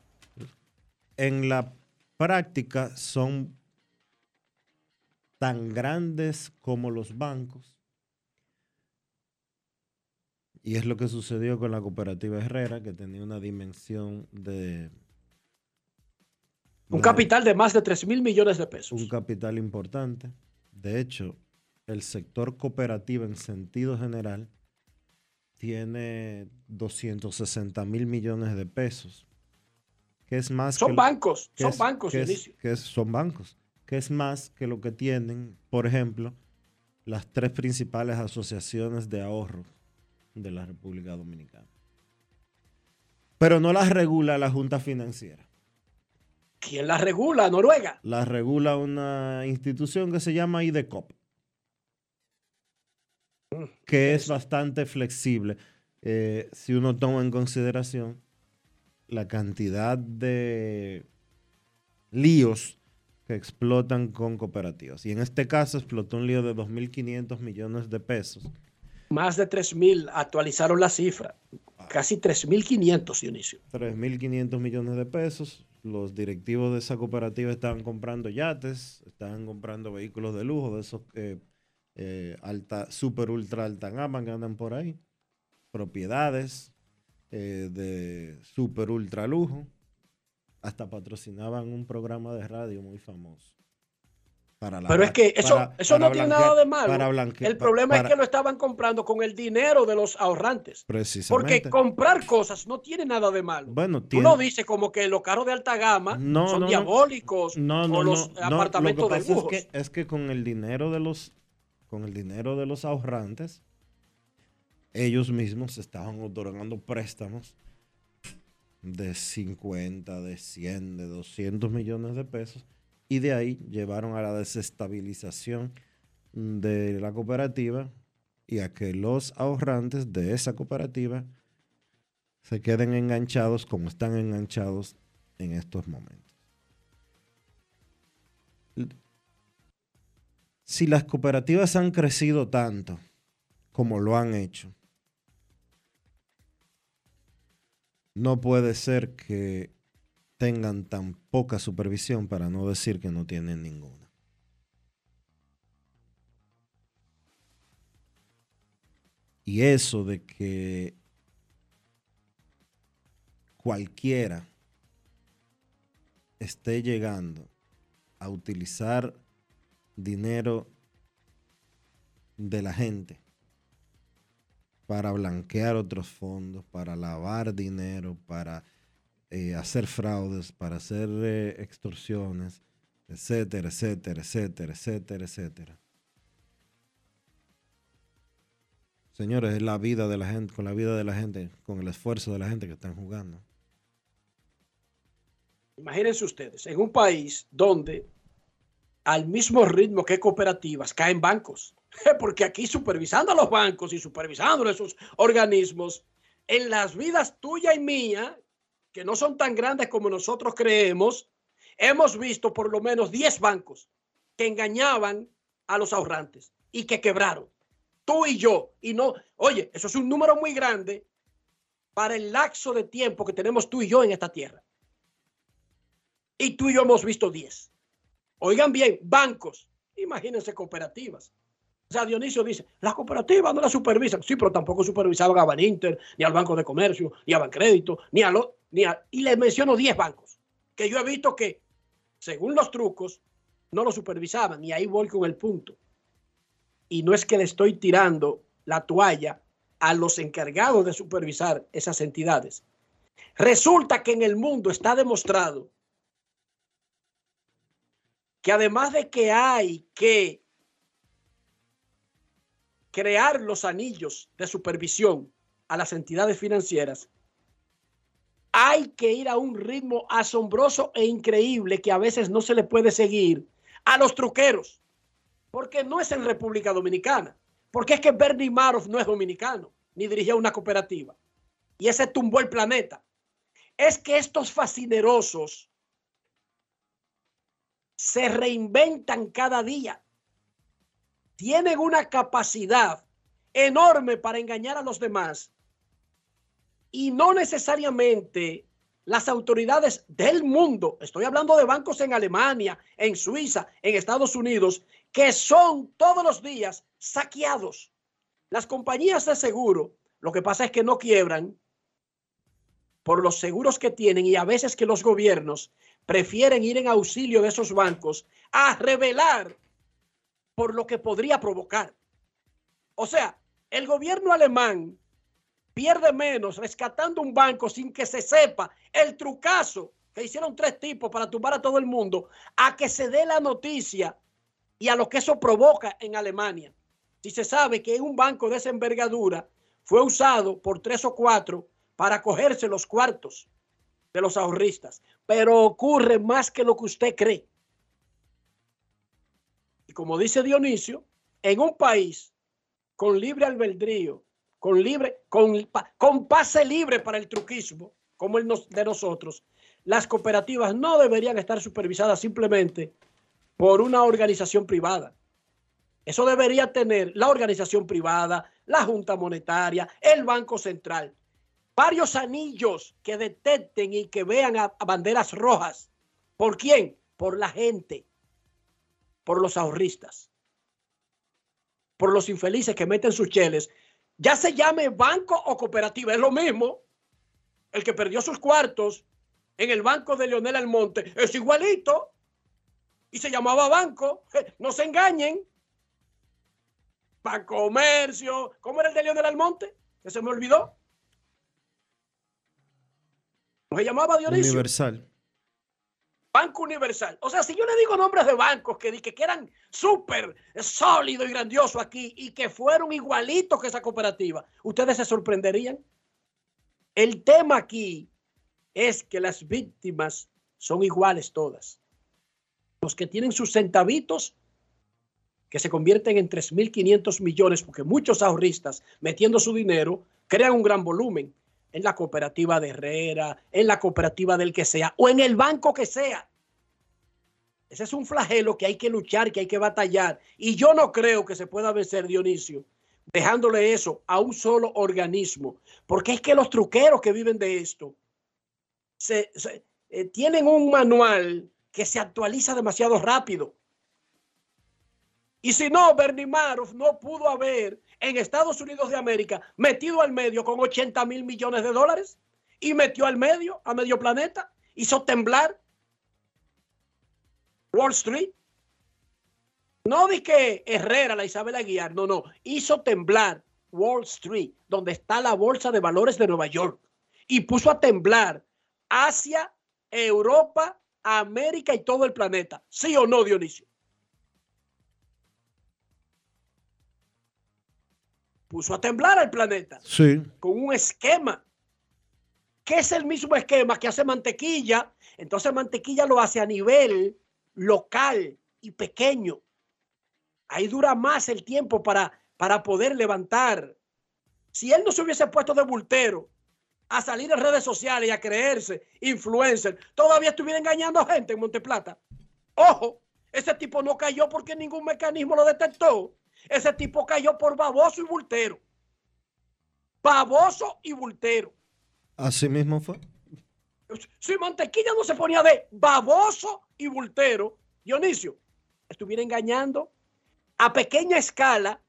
En la práctica son tan grandes como los bancos. Y es lo que sucedió con la cooperativa Herrera, que tenía una dimensión de... Un capital de más de 3 mil millones de pesos. Un capital importante. De hecho, el sector cooperativo en sentido general tiene 260 mil millones de pesos. Que es más son bancos, son bancos, que son bancos, que es más que lo que tienen, por ejemplo, las tres principales asociaciones de ahorro de la República Dominicana. Pero no las regula la Junta Financiera. ¿Quién las regula? Noruega. Las regula una institución que se llama IDECOP que es bastante flexible eh, si uno toma en consideración la cantidad de líos que explotan con cooperativas. Y en este caso explotó un lío de 2.500 millones de pesos. Más de 3.000 actualizaron la cifra. Casi 3.500, Dionisio. 3.500 millones de pesos. Los directivos de esa cooperativa estaban comprando yates, estaban comprando vehículos de lujo, de esos que eh, alta, super, ultra alta gama que andan por ahí, propiedades eh, de super, ultra lujo, hasta patrocinaban un programa de radio muy famoso. Para Pero es que eso, eso no tiene nada de malo. el problema es que lo estaban comprando con el dinero de los ahorrantes. Porque comprar cosas no tiene nada de malo. Bueno, Uno dice como que los carros de alta gama son diabólicos o los apartamentos de lujo. Es que, es que con el dinero de los con el dinero de los ahorrantes, ellos mismos estaban otorgando préstamos de 50, de 100, de 200 millones de pesos y de ahí llevaron a la desestabilización de la cooperativa y a que los ahorrantes de esa cooperativa se queden enganchados como están enganchados en estos momentos. si las cooperativas han crecido tanto como lo han hecho, no puede ser que tengan tan poca supervisión para no decir que no tienen ninguna. Y eso de que cualquiera esté llegando a utilizar dinero de la gente para blanquear otros fondos, para lavar dinero, para eh, hacer fraudes, para hacer eh, extorsiones, etcétera, etcétera, etcétera, etcétera, etcétera. Señores, es la vida de la gente, con la vida de la gente, con el esfuerzo de la gente que están jugando. Imagínense ustedes, en un país donde al mismo ritmo que cooperativas, caen bancos. *laughs* Porque aquí supervisando a los bancos y supervisando a esos organismos, en las vidas tuya y mía, que no son tan grandes como nosotros creemos, hemos visto por lo menos 10 bancos que engañaban a los ahorrantes y que quebraron. Tú y yo. Y no, oye, eso es un número muy grande para el lapso de tiempo que tenemos tú y yo en esta tierra. Y tú y yo hemos visto 10. Oigan bien, bancos, imagínense cooperativas. O sea, Dionisio dice, las cooperativas no las supervisan. Sí, pero tampoco supervisaban a Baninter, ni al Banco de Comercio, ni a Bancrédito, ni a lo, ni a, y les menciono 10 bancos que yo he visto que, según los trucos, no lo supervisaban. Y ahí voy con el punto. Y no es que le estoy tirando la toalla a los encargados de supervisar esas entidades. Resulta que en el mundo está demostrado que además de que hay que crear los anillos de supervisión a las entidades financieras, hay que ir a un ritmo asombroso e increíble que a veces no se le puede seguir a los truqueros, porque no es en República Dominicana, porque es que Bernie Madoff no es dominicano, ni dirigía una cooperativa, y ese tumbó el planeta. Es que estos fascinerosos se reinventan cada día, tienen una capacidad enorme para engañar a los demás y no necesariamente las autoridades del mundo, estoy hablando de bancos en Alemania, en Suiza, en Estados Unidos, que son todos los días saqueados. Las compañías de seguro, lo que pasa es que no quiebran por los seguros que tienen y a veces que los gobiernos prefieren ir en auxilio de esos bancos a revelar por lo que podría provocar. O sea, el gobierno alemán pierde menos rescatando un banco sin que se sepa el trucazo que hicieron tres tipos para tumbar a todo el mundo, a que se dé la noticia y a lo que eso provoca en Alemania. Si se sabe que un banco de esa envergadura fue usado por tres o cuatro para cogerse los cuartos de los ahorristas, pero ocurre más que lo que usted cree. Y como dice Dionisio, en un país con libre albedrío, con libre, con, pase libre para el truquismo, como el de nosotros, las cooperativas no deberían estar supervisadas simplemente por una organización privada. Eso debería tener la organización privada, la Junta Monetaria, el Banco Central, varios anillos que detecten y que vean a banderas rojas. ¿Por quién? Por la gente, por los ahorristas, por los infelices que meten sus cheles ya se llame banco o cooperativa, es lo mismo. El que perdió sus cuartos en el banco de Leonel Almonte es igualito y se llamaba banco. *laughs* No se engañen. Banco Comercio. ¿Cómo era el de Leonel Almonte? Que se me olvidó. Se llamaba Dionisio. Universal. Banco Universal. O sea, si yo le digo nombres de bancos que, que eran súper sólidos y grandiosos aquí y que fueron igualitos que esa cooperativa, ustedes se sorprenderían. El tema aquí es que las víctimas son iguales todas. Los que tienen sus centavitos, que se convierten en 3.500 millones, porque muchos ahorristas metiendo su dinero crean un gran volumen en la cooperativa de Herrera, en la cooperativa del que sea, o en el banco que sea. Ese es un flagelo que hay que luchar, que hay que batallar. Y yo no creo que se pueda vencer, Dionisio, dejándole eso a un solo organismo. Porque es que los truqueros que viven de esto eh, tienen un manual que se actualiza demasiado rápido. Y si no, Bernie no pudo haber en Estados Unidos de América metido al medio con 80 mil millones de dólares y metió al medio, a medio planeta, hizo temblar Wall Street. No di que Herrera, la Isabel Aguiar, no, no, hizo temblar Wall Street, donde está la Bolsa de Valores de Nueva York, y puso a temblar Asia, Europa, América y todo el planeta. ¿Sí o no, Dionisio? Puso a temblar al planeta. Sí. Con un esquema. Que es el mismo esquema que hace mantequilla. Entonces mantequilla lo hace a nivel local y pequeño. Ahí dura más el tiempo para, para poder levantar. Si él no se hubiese puesto de bultero a salir en redes sociales y a creerse influencer, todavía estuviera engañando a gente en Monteplata. Ojo, ese tipo no cayó porque ningún mecanismo lo detectó. Ese tipo cayó por baboso y bultero. Baboso y bultero. Así mismo fue. Si Mantequilla no se ponía de baboso y bultero, Dionisio, estuviera engañando a pequeña escala,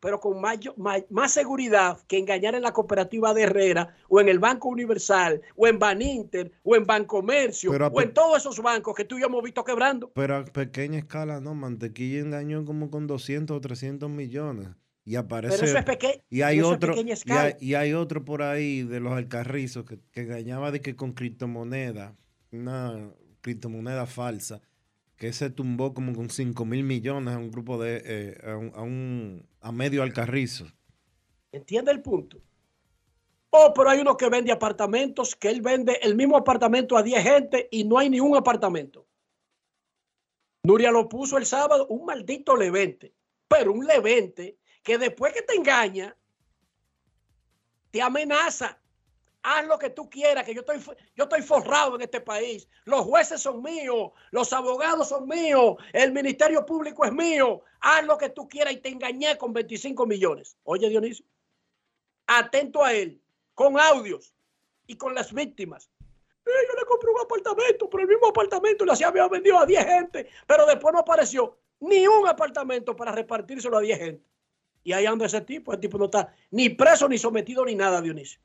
pero con más, seguridad que engañar en la cooperativa de Herrera o en el Banco Universal o en Baninter o en Bancomercio o en todos esos bancos que tú y yo hemos visto quebrando. Pero a pequeña escala no, Mantequilla engañó como con 200 o 300 millones Y aparece. Pero eso es pequeño. Y hay otro. Y hay, y hay, otro por ahí de los alcarrizos que, que engañaba de que con criptomoneda, una criptomoneda falsa, que se tumbó como con 5 mil millones a un grupo de. Eh, a, un, a, un, a medio alcarrizo. ¿Entiende el punto? Oh, pero hay uno que vende apartamentos, que él vende el mismo apartamento a 10 gente y no hay ni un apartamento. Nuria lo puso el sábado, un maldito levente, pero un levente que después que te engaña, te amenaza. Haz lo que tú quieras, que yo estoy, yo estoy forrado en este país. Los jueces son míos, los abogados son míos, el Ministerio Público es mío. Haz lo que tú quieras y te engañé con 25 millones. Oye, Dionisio, atento a él con audios y con las víctimas. Yo le compré un apartamento, pero el mismo apartamento le había vendido a 10 gente, pero después no apareció ni un apartamento para repartírselo a 10 gente. Y ahí anda ese tipo, el tipo no está ni preso, ni sometido, ni nada, Dionisio.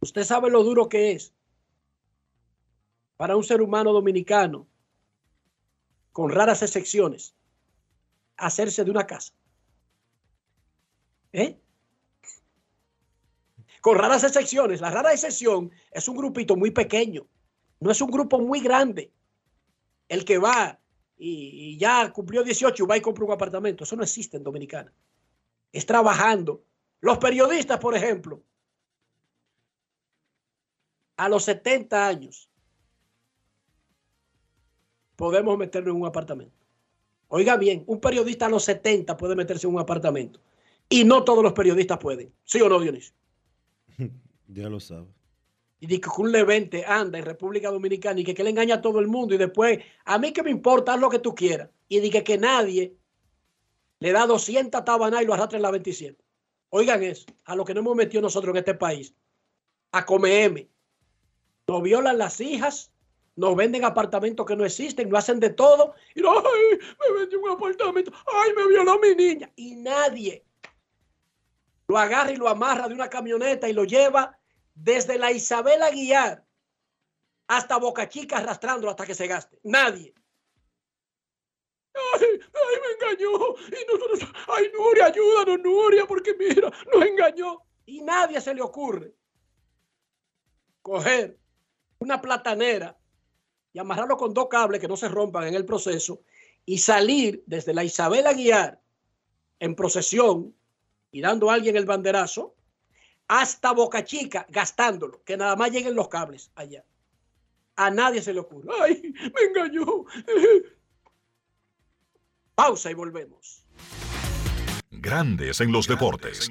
Usted sabe lo duro que es para un ser humano dominicano, con raras excepciones, hacerse de una casa. ¿Eh? con raras excepciones. La rara excepción es un grupito muy pequeño, no es un grupo muy grande. El que va y, ya cumplió 18 y va y compra un apartamento, eso no existe en Dominicana. Es trabajando. Los periodistas, por ejemplo, a los 70 años, podemos meternos en un apartamento. Oiga bien, un periodista a los 70 puede meterse en un apartamento. Y no todos los periodistas pueden. ¿Sí o no, Dionisio? *laughs* Ya lo sabe. Y dice que un levente anda en República Dominicana y que, que le engaña a todo el mundo y después, a mí que me importa, haz lo que tú quieras. Y dice que nadie le da 200 tabanas y lo arrastra en la 27. Oigan eso, a lo que no hemos metido nosotros en este país. A comer Nos violan las hijas, nos venden apartamentos que no existen, lo hacen de todo. Y no, ay, me vendió un apartamento, ay, me violó mi niña. Y nadie lo agarra y lo amarra de una camioneta y lo lleva desde la Isabel Aguiar hasta Boca Chica arrastrándolo hasta que se gaste. Nadie. Ay, ay, me engañó. Y nosotros, ay, Nuria, ayúdanos, Nuria, porque mira, nos engañó. Y nadie se le ocurre coger una platanera y amarrarlo con dos cables que no se rompan en el proceso y salir desde la Isabel Aguiar en procesión y dando a alguien el banderazo hasta Boca Chica gastándolo, que nada más lleguen los cables allá. A nadie se le ocurre. ¡Ay, me engañó! *laughs* Pausa y volvemos. Grandes en los deportes.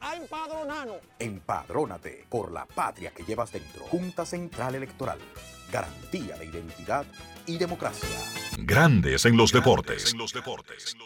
a empadronarnos. Empadrónate por la patria que llevas dentro. Junta Central Electoral. Garantía de identidad y democracia. Grandes en los deportes. En los deportes.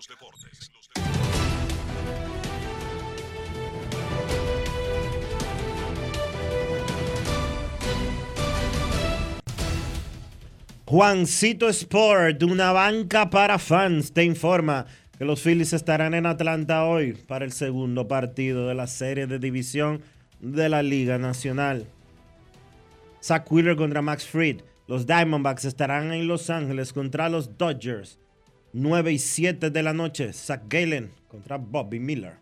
Juancito Sport, una banca para fans, te informa que los Phillies estarán en Atlanta hoy para el segundo partido de la serie de división de la Liga Nacional. Zach Wheeler contra Max Fried. Los Diamondbacks estarán en Los Ángeles contra los Dodgers. 9 y 7 de la noche. Zach Galen contra Bobby Miller.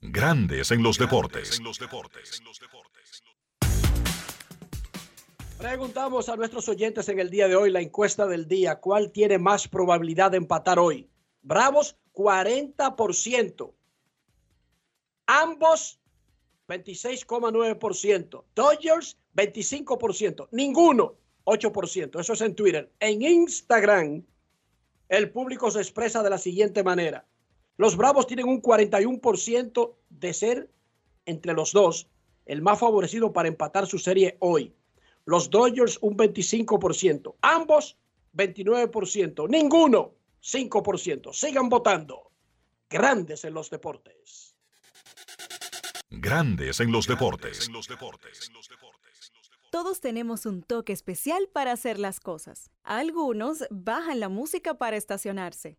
Grandes en los deportes. Preguntamos a nuestros oyentes en el día de hoy la encuesta del día. ¿Cuál tiene más probabilidad de empatar hoy? Bravos, 40%. Ambos, 26,9%. Dodgers, 25%. Ninguno, 8%. Eso es en Twitter. En Instagram, el público se expresa de la siguiente manera. Los Bravos tienen un 41% de ser entre los dos el más favorecido para empatar su serie hoy. Los Dodgers un 25%, ambos 29%, ninguno 5%. Sigan votando. Grandes en los deportes. Grandes en los deportes. Todos tenemos un toque especial para hacer las cosas. Algunos bajan la música para estacionarse.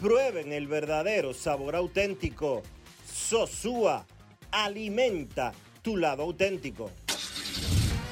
prueben el verdadero sabor auténtico. Sosúa alimenta tu lado auténtico.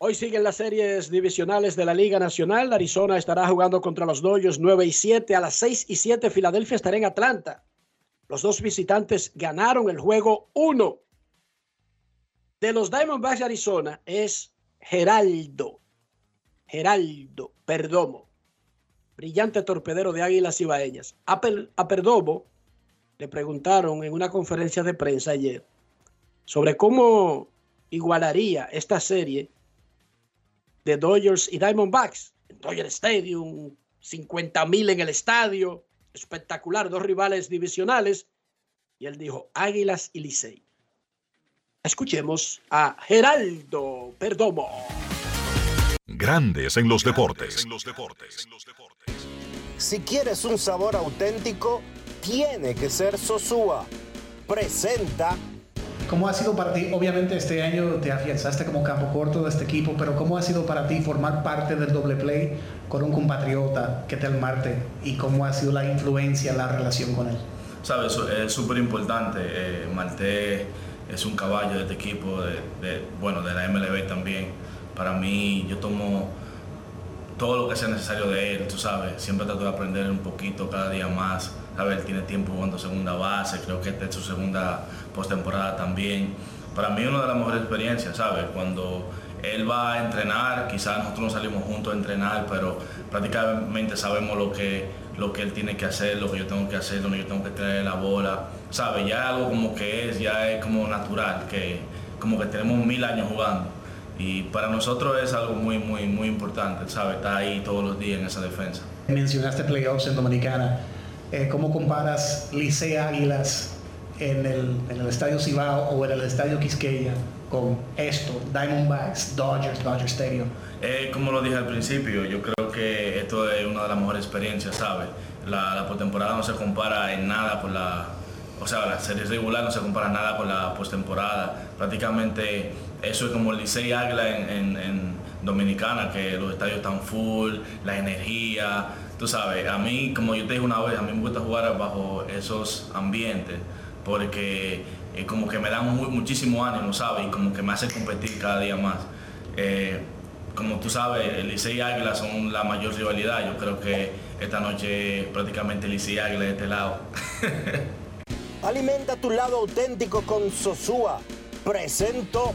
Hoy siguen las series divisionales de la Liga Nacional. Arizona estará jugando contra los Dodgers 9 y 7. A las 6 y 7 Filadelfia estará en Atlanta. Los dos visitantes ganaron el juego 1. De los Diamondbacks de Arizona es Geraldo. Geraldo Perdomo. Brillante torpedero de Águilas Ibaeñas. A, a Perdomo le preguntaron en una conferencia de prensa ayer sobre cómo igualaría esta serie de Dodgers y Diamondbacks. En Dodger Stadium, 50 mil en el estadio, espectacular, dos rivales divisionales. Y él dijo Águilas y Licey. Escuchemos a Geraldo Perdomo. Grandes en los deportes. Si quieres un sabor auténtico, tiene que ser Sosúa. Presenta ¿Cómo ha sido para ti? Obviamente este año te afianzaste como campo corto de este equipo, pero ¿cómo ha sido para ti formar parte del doble play con un compatriota que te el Marte y cómo ha sido la influencia, la relación con él? Sabes, es súper importante. Eh, Marte es un caballo de este equipo, bueno, de la MLB también. Para mí, yo tomo todo lo que sea necesario de él, tú sabes. Siempre trato de aprender un poquito cada día más. ¿Sabes? Él tiene tiempo jugando segunda base, creo que esta es su segunda postemporada también. Para mí una de las mejores experiencias, ¿sabes? Cuando él va a entrenar, quizás nosotros no salimos juntos a entrenar, pero prácticamente sabemos lo que, lo que él tiene que hacer, lo que yo tengo que hacer, donde yo tengo que traer la bola, ¿sabes? Ya algo como que es, ya es como natural, que como que tenemos mil años jugando. Y para nosotros es algo muy, muy, muy importante, ¿sabes? Estar ahí todos los días en esa defensa. Mencionaste playoffs en Dominicana. Eh, ¿Cómo comparas Licey Águilas en el, en el Estadio Cibao o en el Estadio Quisqueya con esto, Diamondbacks, Dodgers, Dodger Stadium? Eh, como lo dije al principio, yo creo que esto es una de las mejores experiencias, ¿sabes? La, postemporada no se compara en nada con la... O sea, la serie regular no se compara nada con la postemporada. Prácticamente eso es como el Licey Águila en Dominicana, que los estadios están full, la energía, tú sabes, a mí, como yo te dije una vez, a mí me gusta jugar bajo esos ambientes porque eh, como que me dan muy, muchísimo ánimo, ¿sabes? Y como que me hace competir cada día más. Eh, como tú sabes, Licey y Águila son la mayor rivalidad. Yo creo que esta noche prácticamente Licey y Águila de este lado. *laughs* Alimenta tu lado auténtico con Sosúa. Presento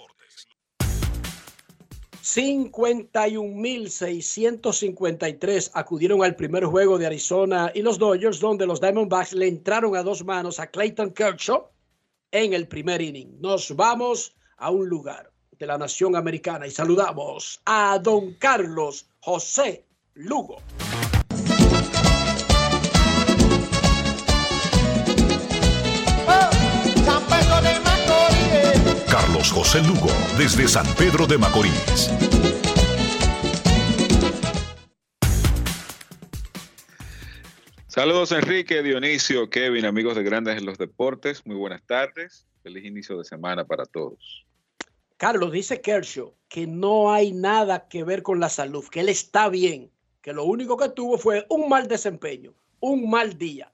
51.653 acudieron al primer juego de Arizona y los Dodgers, donde los Diamondbacks le entraron a dos manos a Clayton Kershaw en el primer inning. Nos vamos a un lugar de la nación americana y saludamos a don Carlos José Lugo. Carlos José Lugo, desde San Pedro de Macorís. Saludos Enrique, Dionisio, Kevin, amigos de Grandes en los Deportes. Muy buenas tardes. Feliz inicio de semana para todos. Carlos, dice Kershaw que no hay nada que ver con la salud, que él está bien, que lo único que tuvo fue un mal desempeño, un mal día.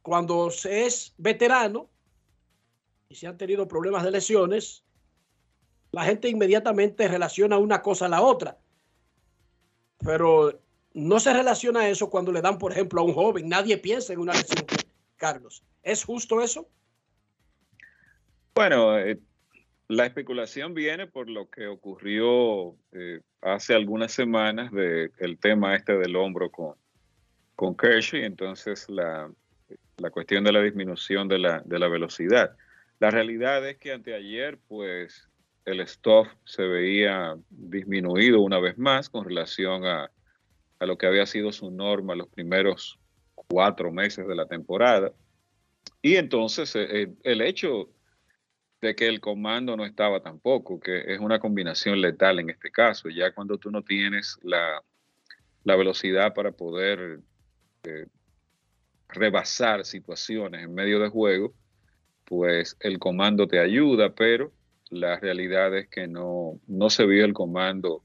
Cuando se es veterano y se han tenido problemas de lesiones, la gente inmediatamente relaciona una cosa a la otra. Pero no se relaciona eso cuando le dan, por ejemplo, a un joven. Nadie piensa en una lesión, Carlos. ¿Es justo eso? Bueno, eh, la especulación viene por lo que ocurrió eh, hace algunas semanas del el tema este del hombro con, con Kershaw y entonces la, la cuestión de la disminución de la, de la velocidad. La realidad es que anteayer, pues, el stop se veía disminuido una vez más con relación a, a lo que había sido su norma los primeros cuatro meses de la temporada. Y entonces eh, eh, el hecho de que el comando no estaba tampoco, que es una combinación letal en este caso, ya cuando tú no tienes la, la velocidad para poder eh, rebasar situaciones en medio de juego, pues el comando te ayuda, pero la realidad es que no, no se vio el comando,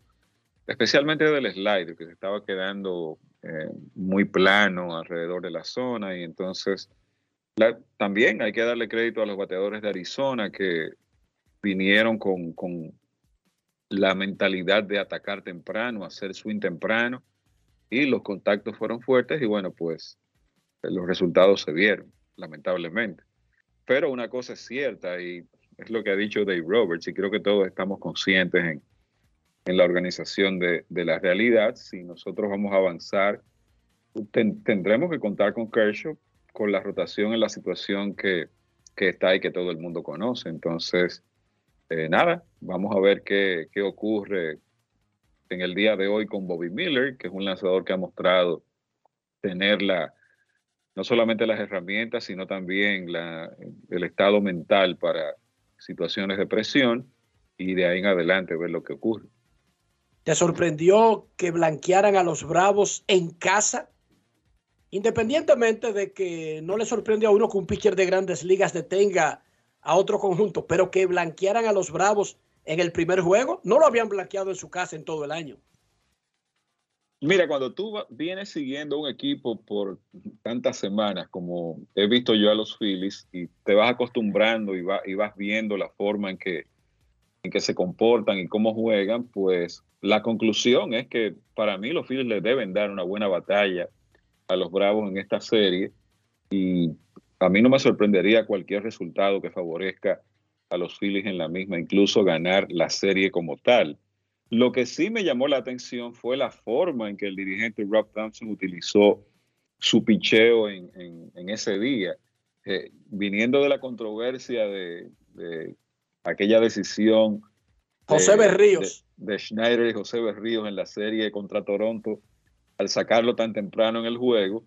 especialmente del slider, que se estaba quedando eh, muy plano alrededor de la zona y entonces también hay que darle crédito a los bateadores de Arizona que vinieron con, con la mentalidad de atacar temprano, hacer swing temprano y los contactos fueron fuertes y bueno, pues los resultados se vieron, lamentablemente. Pero una cosa es cierta y es lo que ha dicho Dave Roberts y creo que todos estamos conscientes en, en la organización de, de, la realidad. Si nosotros vamos a avanzar, tendremos que contar con Kershaw, con la rotación en la situación que, que está y que todo el mundo conoce. Entonces, eh, nada, vamos a ver qué, qué ocurre en el día de hoy con Bobby Miller, que es un lanzador que ha mostrado tener la, no solamente las herramientas, sino también el estado mental para situaciones de presión y de ahí en adelante ver lo que ocurre. ¿Te sorprendió que blanquearan a los Bravos en casa? Independientemente de que no le sorprende a uno que un pitcher de grandes ligas detenga a otro conjunto, pero que blanquearan a los Bravos en el primer juego, no lo habían blanqueado en su casa en todo el año. Mira, cuando tú vienes siguiendo un equipo por tantas semanas como he visto yo a los Phillies y te vas acostumbrando y, y vas viendo la forma en que, en que se comportan y cómo juegan, pues la conclusión es que para mí los Phillies le deben dar una buena batalla a los Bravos en esta serie y a mí no me sorprendería cualquier resultado que favorezca a los Phillies en la misma, incluso ganar la serie como tal. Lo que sí me llamó la atención fue la forma en que el dirigente Rob Thompson utilizó su picheo en, ese día, eh, viniendo de la controversia de, aquella decisión José Berríos. De, Schneider y José Berríos en la serie contra Toronto, al sacarlo tan temprano en el juego,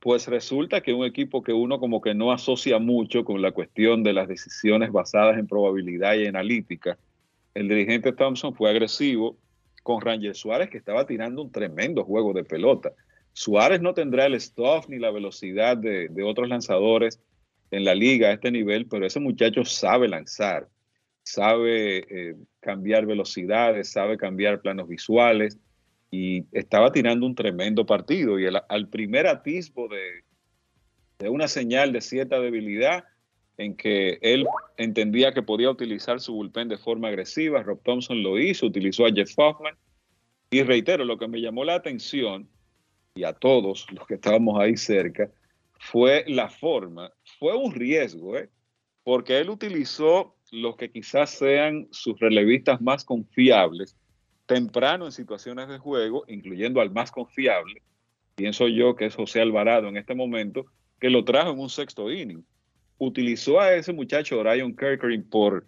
pues resulta que un equipo que uno como que no asocia mucho con la cuestión de las decisiones basadas en probabilidad y analítica, el dirigente Thompson fue agresivo con Ranger Suárez, que estaba tirando un tremendo juego de pelota. Suárez no tendrá el stuff ni la velocidad de, otros lanzadores en la liga a este nivel, pero ese muchacho sabe lanzar, sabe eh, cambiar velocidades, sabe cambiar planos visuales y estaba tirando un tremendo partido. Y al primer atisbo de, de una señal de cierta debilidad, en que él entendía que podía utilizar su bullpen de forma agresiva. Rob Thompson lo hizo, utilizó a Jeff Hoffman. Y reitero, lo que me llamó la atención, y a todos los que estábamos ahí cerca, fue la forma. Fue un riesgo, ¿eh? porque él utilizó los que quizás sean sus relevistas más confiables temprano en situaciones de juego, incluyendo al más confiable, pienso yo que es José Alvarado en este momento, que lo trajo en un sexto inning utilizó a ese muchacho Ryan Kirkering por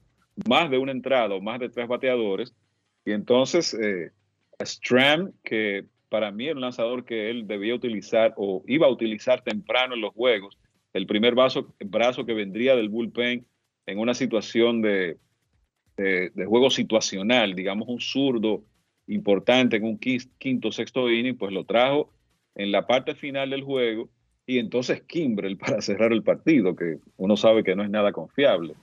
más de una entrada o más de tres bateadores. Y entonces eh, Stram, que para mí era un lanzador que él debía utilizar o iba a utilizar temprano en los juegos, el primer brazo, brazo que vendría del bullpen en una situación de, de, de juego situacional, digamos un zurdo importante en un quinto, sexto inning, pues lo trajo en la parte final del juego y entonces Kimbrel *laughs* para cerrar el partido, que uno sabe que no es nada confiable.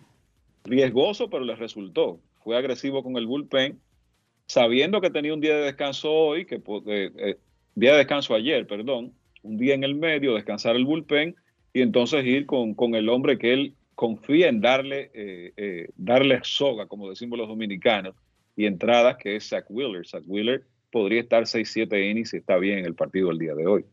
Riesgoso, pero le resultó. Fue agresivo con el bullpen, sabiendo que tenía un día de descanso hoy, que eh, eh, día de descanso ayer, perdón, un día en el medio, descansar el bullpen y entonces ir con, con el hombre que él confía en darle, eh, darle soga, como decimos los dominicanos, y entradas, que es Zach Wheeler. Zach Wheeler podría estar 6-7 innings si está bien en el partido el día de hoy.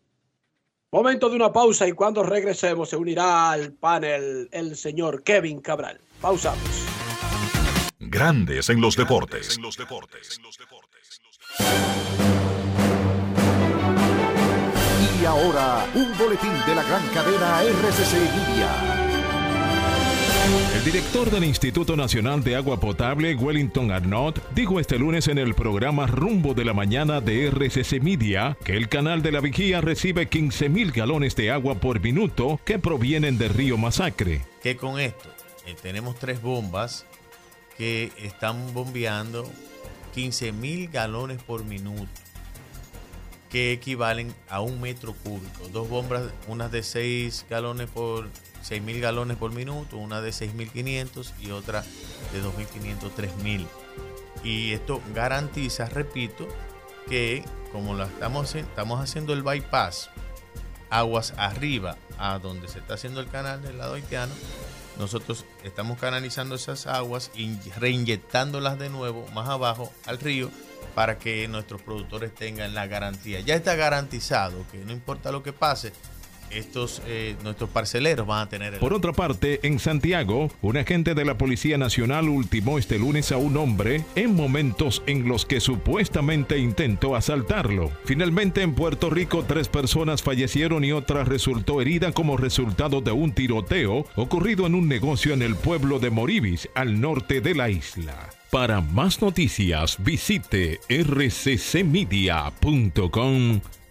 Momento de una pausa y cuando regresemos se unirá al panel el señor Kevin Cabral. Pausamos. Grandes en los deportes. Y ahora, un boletín de la gran cadena RCC Libia. El director del Instituto Nacional de Agua Potable, Wellington Arnott, dijo este lunes en el programa Rumbo de la Mañana de RCC Media que el canal de la Vigía recibe 15.000 galones de agua por minuto que provienen del río Masacre. Que con esto eh, tenemos tres bombas que están bombeando 15.000 galones por minuto que equivalen a un metro cúbico. Dos bombas, unas de 6 galones por 6.000 galones por minuto, una de 6.500 y otra de 2.500, 3.000. Y esto garantiza, repito, que como lo estamos, estamos haciendo el bypass, aguas arriba a donde se está haciendo el canal del lado haitiano, nosotros estamos canalizando esas aguas y reinyectándolas de nuevo más abajo al río para que nuestros productores tengan la garantía. Ya está garantizado que no importa lo que pase, estos eh, nuestros parceleros van a tener. Por otra parte, en Santiago, un agente de la Policía Nacional ultimó este lunes a un hombre en momentos en los que supuestamente intentó asaltarlo. Finalmente, en Puerto Rico, tres personas fallecieron y otra resultó herida como resultado de un tiroteo ocurrido en un negocio en el pueblo de Moribis, al norte de la isla. Para más noticias, visite rccmedia.com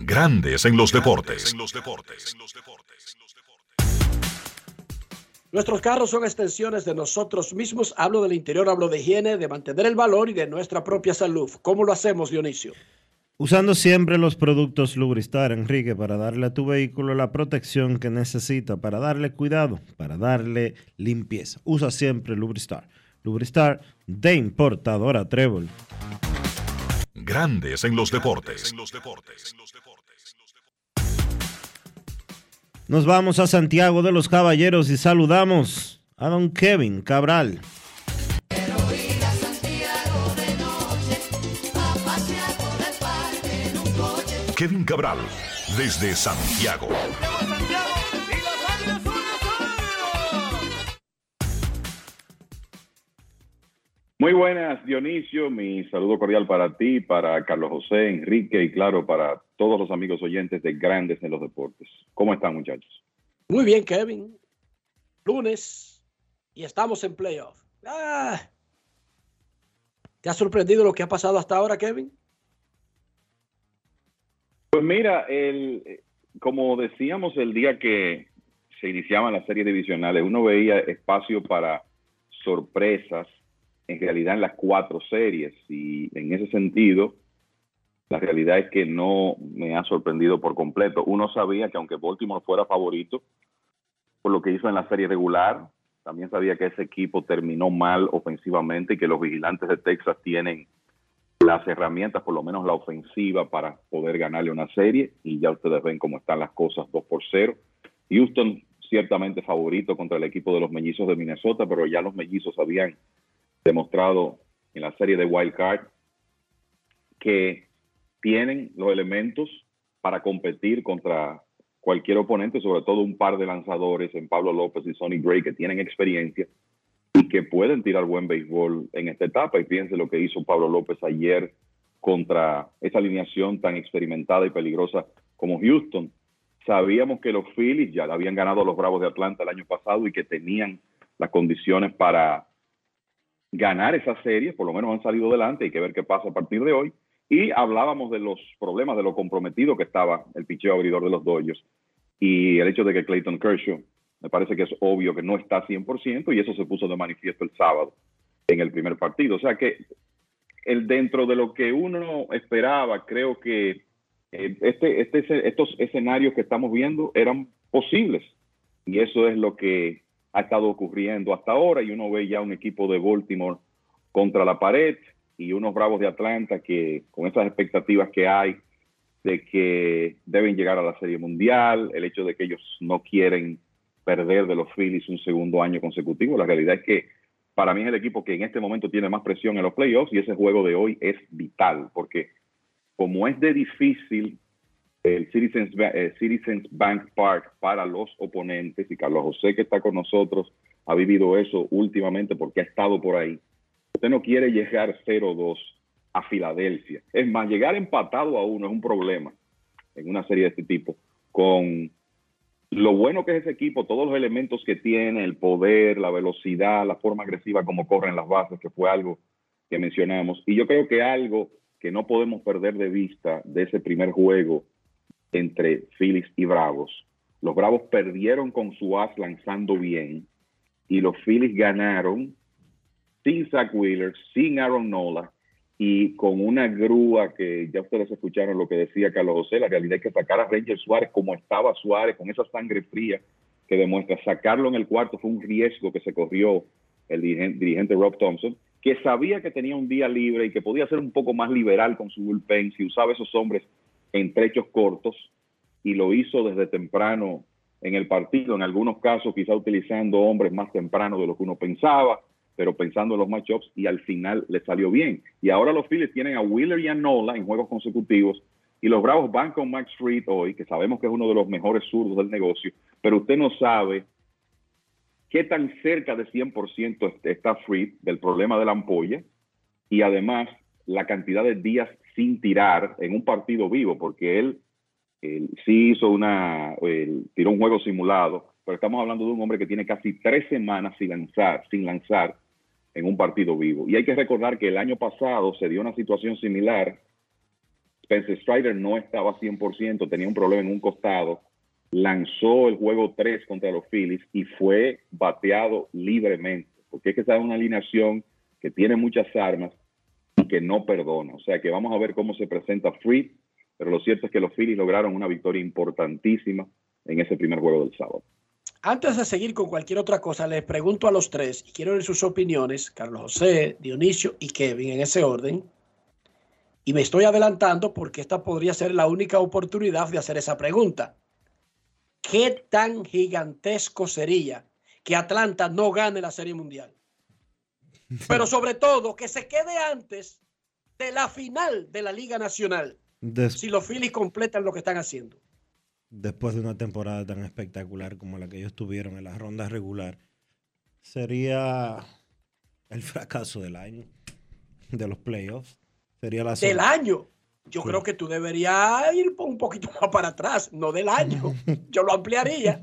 Grandes en los deportes. Nuestros carros son extensiones de nosotros mismos. Hablo del interior, hablo de higiene, de mantener el valor y de nuestra propia salud. ¿Cómo lo hacemos, Dionisio? Usando siempre los productos Lubristar, Enrique, para darle a tu vehículo la protección que necesita, para darle cuidado, para darle limpieza. Usa siempre Lubristar. Lubristar de importadora Trébol. Grandes en los deportes. Nos vamos a Santiago de los Caballeros y saludamos a don Kevin Cabral. Kevin Cabral, desde Santiago. Muy buenas, Dionisio. Mi saludo cordial para ti, para Carlos José, Enrique y claro, para todos los amigos oyentes de Grandes en los Deportes. ¿Cómo están, muchachos? Muy bien, Kevin. Lunes y estamos en playoff. Ah. ¿Te ha sorprendido lo que ha pasado hasta ahora, Kevin? Pues mira, el, como decíamos el día que se iniciaban las series divisionales, uno veía espacio para sorpresas en realidad en las cuatro series y en ese sentido la realidad es que no me ha sorprendido por completo. Uno sabía que aunque Baltimore fuera favorito por lo que hizo en la serie regular, también sabía que ese equipo terminó mal ofensivamente y que los vigilantes de Texas tienen las herramientas, por lo menos la ofensiva, para poder ganarle una serie. Y ya ustedes ven cómo están las cosas 2 por 0. Houston ciertamente favorito contra el equipo de los mellizos de Minnesota, pero ya los mellizos habían demostrado en la serie de Wild Card que tienen los elementos para competir contra cualquier oponente, sobre todo un par de lanzadores en Pablo López y Sonny Gray que tienen experiencia y que pueden tirar buen béisbol en esta etapa. Y fíjense lo que hizo Pablo López ayer contra esa alineación tan experimentada y peligrosa como Houston. Sabíamos que los Phillies ya habían ganado a los Bravos de Atlanta el año pasado y que tenían las condiciones para ganar esa serie, por lo menos han salido adelante, hay que ver qué pasa a partir de hoy. Y hablábamos de los problemas, de lo comprometido que estaba el picheo abridor de los Dodgers y el hecho de que Clayton Kershaw, me parece que es obvio que no está 100% y eso se puso de manifiesto el sábado en el primer partido. O sea que el, dentro de lo que uno esperaba, creo que eh, este, este, estos escenarios que estamos viendo eran posibles y eso es lo que ha estado ocurriendo hasta ahora y uno ve ya un equipo de Baltimore contra la pared y unos Bravos de Atlanta que con esas expectativas que hay de que deben llegar a la Serie Mundial, el hecho de que ellos no quieren perder de los Phillies un segundo año consecutivo. La realidad es que para mí es el equipo que en este momento tiene más presión en los playoffs y ese juego de hoy es vital porque como es de difícil el Citizens, eh, Citizens Bank Park para los oponentes y Carlos José que está con nosotros ha vivido eso últimamente porque ha estado por ahí Usted no quiere llegar 0-2 a Filadelfia. Es más, llegar empatado a uno es un problema en una serie de este tipo. Con lo bueno que es ese equipo, todos los elementos que tiene, el poder, la velocidad, la forma agresiva como corren las bases, que fue algo que mencionamos. Y yo creo que algo que no podemos perder de vista de ese primer juego entre Phillies y Bravos. Los Bravos perdieron con su as lanzando bien y los Phillies ganaron sin Zach Wheeler, sin Aaron Nola y con una grúa que ya ustedes escucharon lo que decía Carlos José, la realidad es que sacar a Ranger Suárez como estaba Suárez, con esa sangre fría que demuestra, sacarlo en el cuarto fue un riesgo que se corrió el dirigente, Rob Thompson, que sabía que tenía un día libre y que podía ser un poco más liberal con su bullpen si usaba esos hombres en trechos cortos y lo hizo desde temprano en el partido, en algunos casos quizá utilizando hombres más temprano de lo que uno pensaba, pero pensando en los matchups y al final le salió bien. Y ahora los Phillies tienen a Wheeler y a Nola en juegos consecutivos y los Bravos van con Max Fried hoy, que sabemos que es uno de los mejores zurdos del negocio, pero usted no sabe qué tan cerca de 100% está Fried del problema de la ampolla y además la cantidad de días sin tirar en un partido vivo, porque él, sí hizo una, tiró un juego simulado, pero estamos hablando de un hombre que tiene casi tres semanas sin lanzar, sin lanzar en un partido vivo. Y hay que recordar que el año pasado se dio una situación similar Spencer Strider no estaba 100%, tenía un problema en un costado, lanzó el juego 3 contra los Phillies y fue bateado libremente, porque es que está una alineación que tiene muchas armas que no perdona. O sea que vamos a ver cómo se presenta Free, pero lo cierto es que los Phillies lograron una victoria importantísima en ese primer juego del sábado. Antes de seguir con cualquier otra cosa, les pregunto a los tres y quiero ver sus opiniones, Carlos José, Dionisio y Kevin, en ese orden. Y me estoy adelantando porque esta podría ser la única oportunidad de hacer esa pregunta. ¿Qué tan gigantesco sería que Atlanta no gane la Serie Mundial? Pero sobre todo, que se quede antes de la final de la Liga Nacional. si los Phillies completan lo que están haciendo después de una temporada tan espectacular como la que ellos tuvieron en la ronda regular, sería el fracaso del año, de los playoffs. Sería la del año. Yo creo que tú deberías ir un poquito más para atrás, no del año. *laughs* Yo lo ampliaría.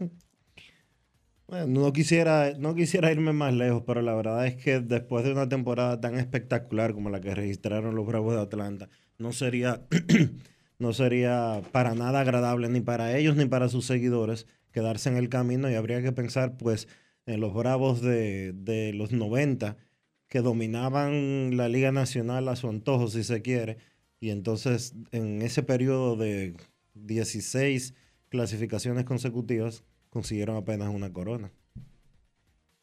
Bueno, no quisiera, no quisiera irme más lejos, pero la verdad es que después de una temporada tan espectacular como la que registraron los Bravos de Atlanta, no sería *clears throat* no sería para nada agradable ni para ellos ni para sus seguidores quedarse en el camino y habría que pensar pues en los bravos de, de los 90 que dominaban la Liga Nacional a su antojo si se quiere y entonces en ese periodo de 16 clasificaciones consecutivas consiguieron apenas una corona.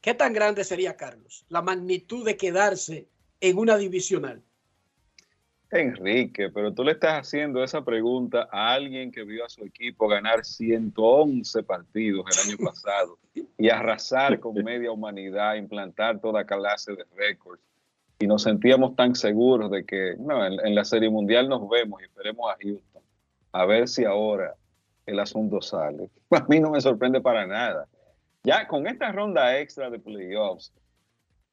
¿Qué tan grande sería, Carlos, la magnitud de quedarse en una divisional? Enrique, pero tú le estás haciendo esa pregunta a alguien que vio a su equipo ganar 111 partidos el año *laughs* pasado y arrasar con media humanidad, implantar toda clase de récords. Y nos sentíamos tan seguros de que no, en, la Serie Mundial nos vemos y esperemos a Houston. A ver si ahora el asunto sale. *laughs* A mí no me sorprende para nada. Ya con esta ronda extra de playoffs,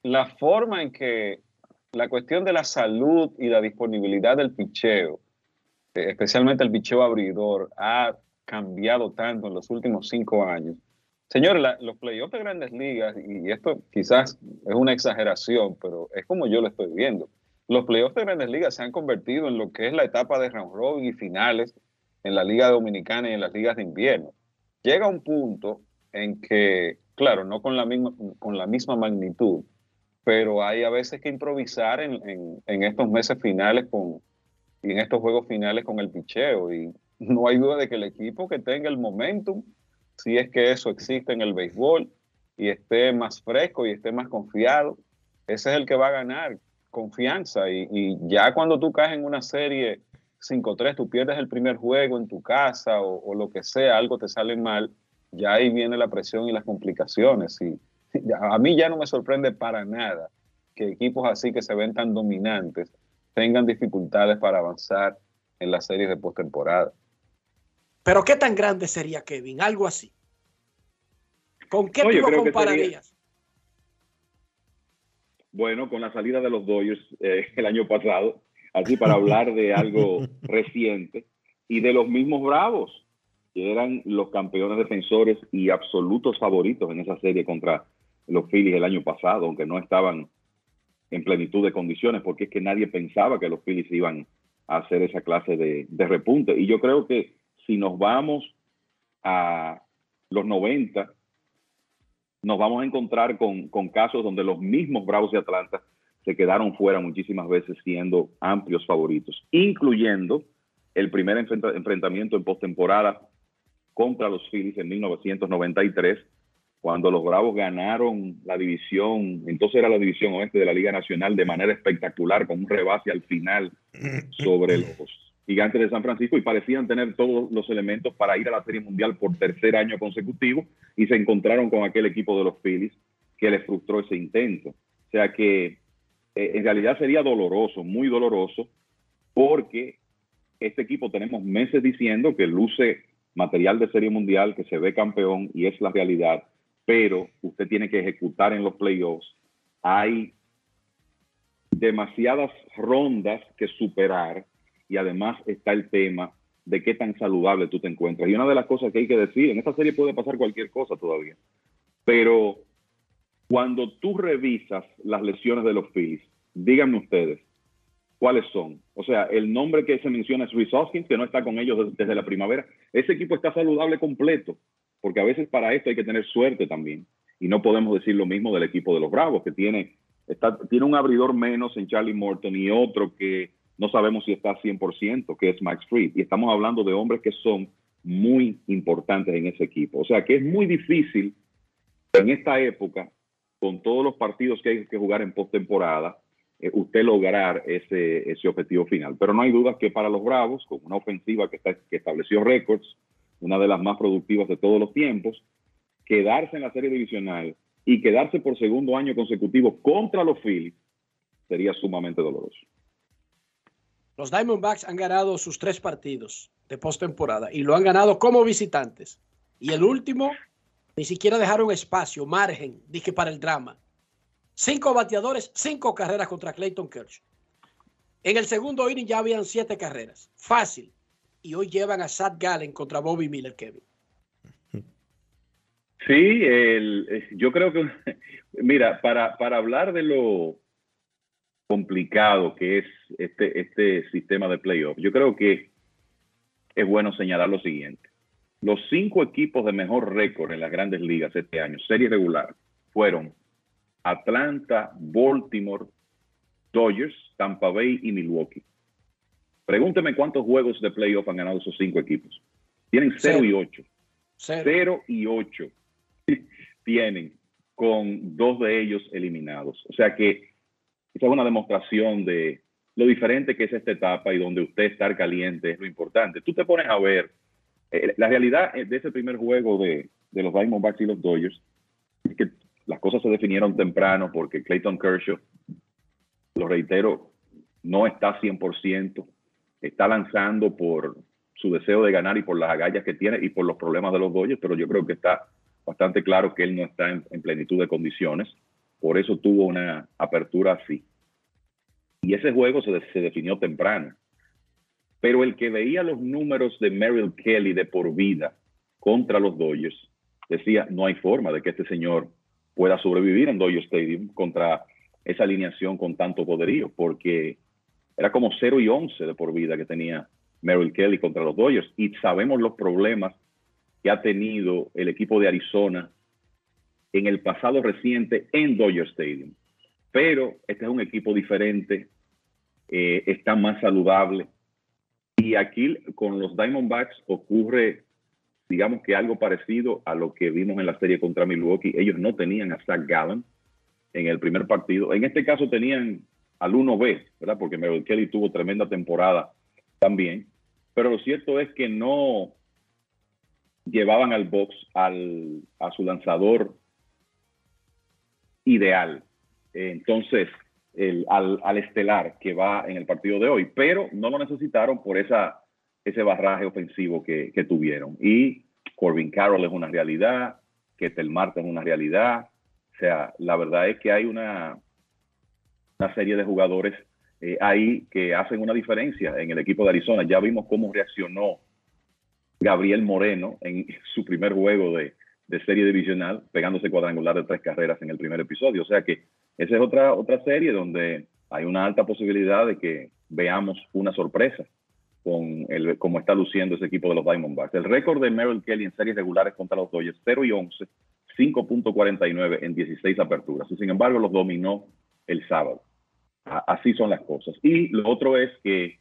la forma en que la cuestión de la salud y la disponibilidad del picheo, eh, especialmente el picheo abridor, ha cambiado tanto en los últimos cinco años. Señores, los playoffs de grandes ligas, y esto quizás es una exageración, pero es como yo lo estoy viendo. Los playoffs de grandes ligas se han convertido en lo que es la etapa de round robin y finales en la Liga Dominicana y en las ligas de invierno. Llega un punto en que, claro, no con la misma, con la misma magnitud, pero hay a veces que improvisar en, estos meses finales con, y en estos juegos finales con el picheo. Y no hay duda de que el equipo que tenga el momentum, si es que eso existe en el béisbol, y esté más fresco y esté más confiado, ese es el que va a ganar confianza. Y, ya cuando tú caes en una serie 5-3, tú pierdes el primer juego en tu casa o, o, lo que sea, algo te sale mal, ya ahí viene la presión y las complicaciones. Y, *laughs* a mí ya no me sorprende para nada que equipos así que se ven tan dominantes tengan dificultades para avanzar en las series de postemporada. Pero ¿qué tan grande sería Kevin? Algo así. ¿Con qué tú lo compararías? Bueno, con la salida de los Dodgers eh, el año pasado, así para *laughs* hablar de algo reciente, y de los mismos Bravos, que eran los campeones defensores y absolutos favoritos en esa serie contra los Phillies el año pasado, aunque no estaban en plenitud de condiciones, porque es que nadie pensaba que los Phillies iban a hacer esa clase de, repunte. Y yo creo que si nos vamos a los 90, nos vamos a encontrar con, con casos donde los mismos Bravos de Atlanta se quedaron fuera muchísimas veces siendo amplios favoritos, incluyendo el primer enfrentamiento en postemporada contra los Phillies en 1993, cuando los Bravos ganaron la división, entonces era la división oeste de la Liga Nacional de manera espectacular, con un rebase al final sobre los gigantes de San Francisco y parecían tener todos los elementos para ir a la Serie Mundial por tercer año consecutivo y se encontraron con aquel equipo de los Phillies que les frustró ese intento. O sea que eh, en realidad sería doloroso, muy doloroso, porque este equipo tenemos meses diciendo que luce material de Serie Mundial, que se ve campeón y es la realidad pero usted tiene que ejecutar en los playoffs. Hay demasiadas rondas que superar y además está el tema de qué tan saludable tú te encuentras. Y una de las cosas que hay que decir, en esta serie puede pasar cualquier cosa todavía, pero cuando tú revisas las lesiones de los Phillies, díganme ustedes, ¿cuáles son? O sea, el nombre que se menciona es Rhys Hoskins, que no está con ellos desde, desde la primavera. Ese equipo está saludable completo, porque a veces para esto hay que tener suerte también. Y no podemos decir lo mismo del equipo de los Bravos, que tiene, está, tiene un abridor menos en Charlie Morton y otro que no sabemos si está 100%, que es Max Fried. Y estamos hablando de hombres que son muy importantes en ese equipo. O sea que es muy difícil en esta época, con todos los partidos que hay que jugar en postemporada, eh, usted lograr ese, objetivo final. Pero no hay duda que para los Bravos, con una ofensiva que estableció récords, una de las más productivas de todos los tiempos, quedarse en la serie divisional y quedarse por segundo año consecutivo contra los Phillies sería sumamente doloroso. Los Diamondbacks han ganado sus tres partidos de postemporada y lo han ganado como visitantes. Y el último, ni siquiera dejaron espacio, margen, dije, para el drama. Cinco bateadores, cinco carreras contra Clayton Kershaw. En el segundo inning ya habían siete carreras. Fácil. Y hoy llevan a Sad Gallen contra Bobby Miller, Kevin. Sí, el, yo creo que, *laughs* mira, para, para hablar de lo complicado que es este, este sistema de playoff, yo creo que es bueno señalar lo siguiente. Los cinco equipos de mejor récord en las grandes ligas este año, serie regular, fueron Atlanta, Baltimore, Dodgers, Tampa Bay y Milwaukee. Pregúnteme cuántos juegos de playoff han ganado esos cinco equipos. Tienen 0 y 8. 0 y 8 *laughs* tienen con dos de ellos eliminados. O sea que esa es una demostración de lo diferente que es esta etapa y donde usted estar caliente es lo importante. Tú te pones a ver eh, la realidad de ese primer juego de, de los Diamondbacks y los Dodgers es que las cosas se definieron temprano porque Clayton Kershaw, lo reitero, no está 100%, está lanzando por su deseo de ganar y por las agallas que tiene y por los problemas de los Dodgers, pero yo creo que está bastante claro que él no está en, en plenitud de condiciones, por eso tuvo una apertura así. Y ese juego se, se, definió temprano. Pero el que veía los números de Merrill Kelly de por vida contra los Dodgers decía, no hay forma de que este señor pueda sobrevivir en Dodger Stadium contra esa alineación con tanto poderío, porque era como 0 y 11 de por vida que tenía Merrill Kelly contra los Dodgers. Y sabemos los problemas que ha tenido el equipo de Arizona en el pasado reciente en Dodger Stadium. Pero este es un equipo diferente, eh, está más saludable. Y aquí con los Diamondbacks ocurre, digamos que algo parecido a lo que vimos en la serie contra Milwaukee. Ellos no tenían a Zach Gallen en el primer partido. En este caso tenían al 1B, ¿verdad? Porque Merrill Kelly tuvo tremenda temporada también. Pero lo cierto es que no llevaban al box al, a su lanzador ideal. Entonces, el, al, estelar que va en el partido de hoy, pero no lo necesitaron por esa, ese barraje ofensivo que, tuvieron. Y Corbin Carroll es una realidad, que Marte es una realidad. O sea, la verdad es que hay una, una serie de jugadores eh, ahí que hacen una diferencia en el equipo de Arizona. Ya vimos cómo reaccionó Gabriel Moreno en *laughs* su primer juego de, de serie divisional, pegándose cuadrangular de tres carreras en el primer episodio. O sea que esa es otra, otra serie donde hay una alta posibilidad de que veamos una sorpresa con el, cómo está luciendo ese equipo de los Diamondbacks. El récord de Merrill Kelly en series regulares contra los Dodgers, 0 y 11, 5.49 en 16 aperturas. Y sin embargo, los dominó el sábado. Así son las cosas. Y lo otro es que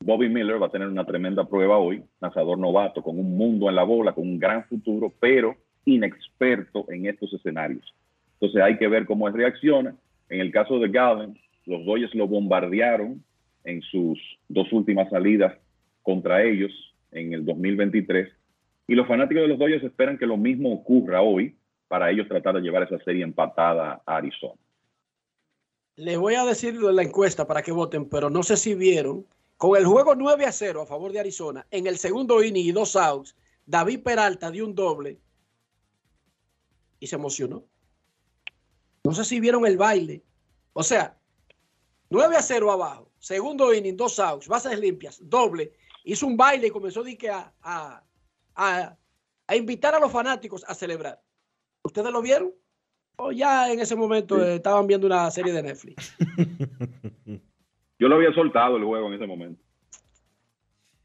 Bobby Miller va a tener una tremenda prueba hoy, lanzador novato, con un mundo en la bola, con un gran futuro, pero inexperto en estos escenarios. Entonces hay que ver cómo reacciona. En el caso de Gallen, los Dodgers lo bombardearon en sus dos últimas salidas contra ellos en el 2023. Y los fanáticos de los Dodgers esperan que lo mismo ocurra hoy para ellos tratar de llevar esa serie empatada a Arizona. Les voy a decir la encuesta para que voten, pero no sé si vieron, con el juego 9 a 0 a favor de Arizona, en el segundo inning y dos outs, David Peralta dio un doble y se emocionó. No sé si vieron el baile. O sea, 9 a 0 abajo, segundo inning, dos outs, bases limpias, doble. Hizo un baile y comenzó a, a, a, a invitar a los fanáticos a celebrar. ¿Ustedes lo vieron? ¿O ya en ese momento sí. estaban viendo una serie de Netflix? *laughs* Yo lo había soltado el juego en ese momento.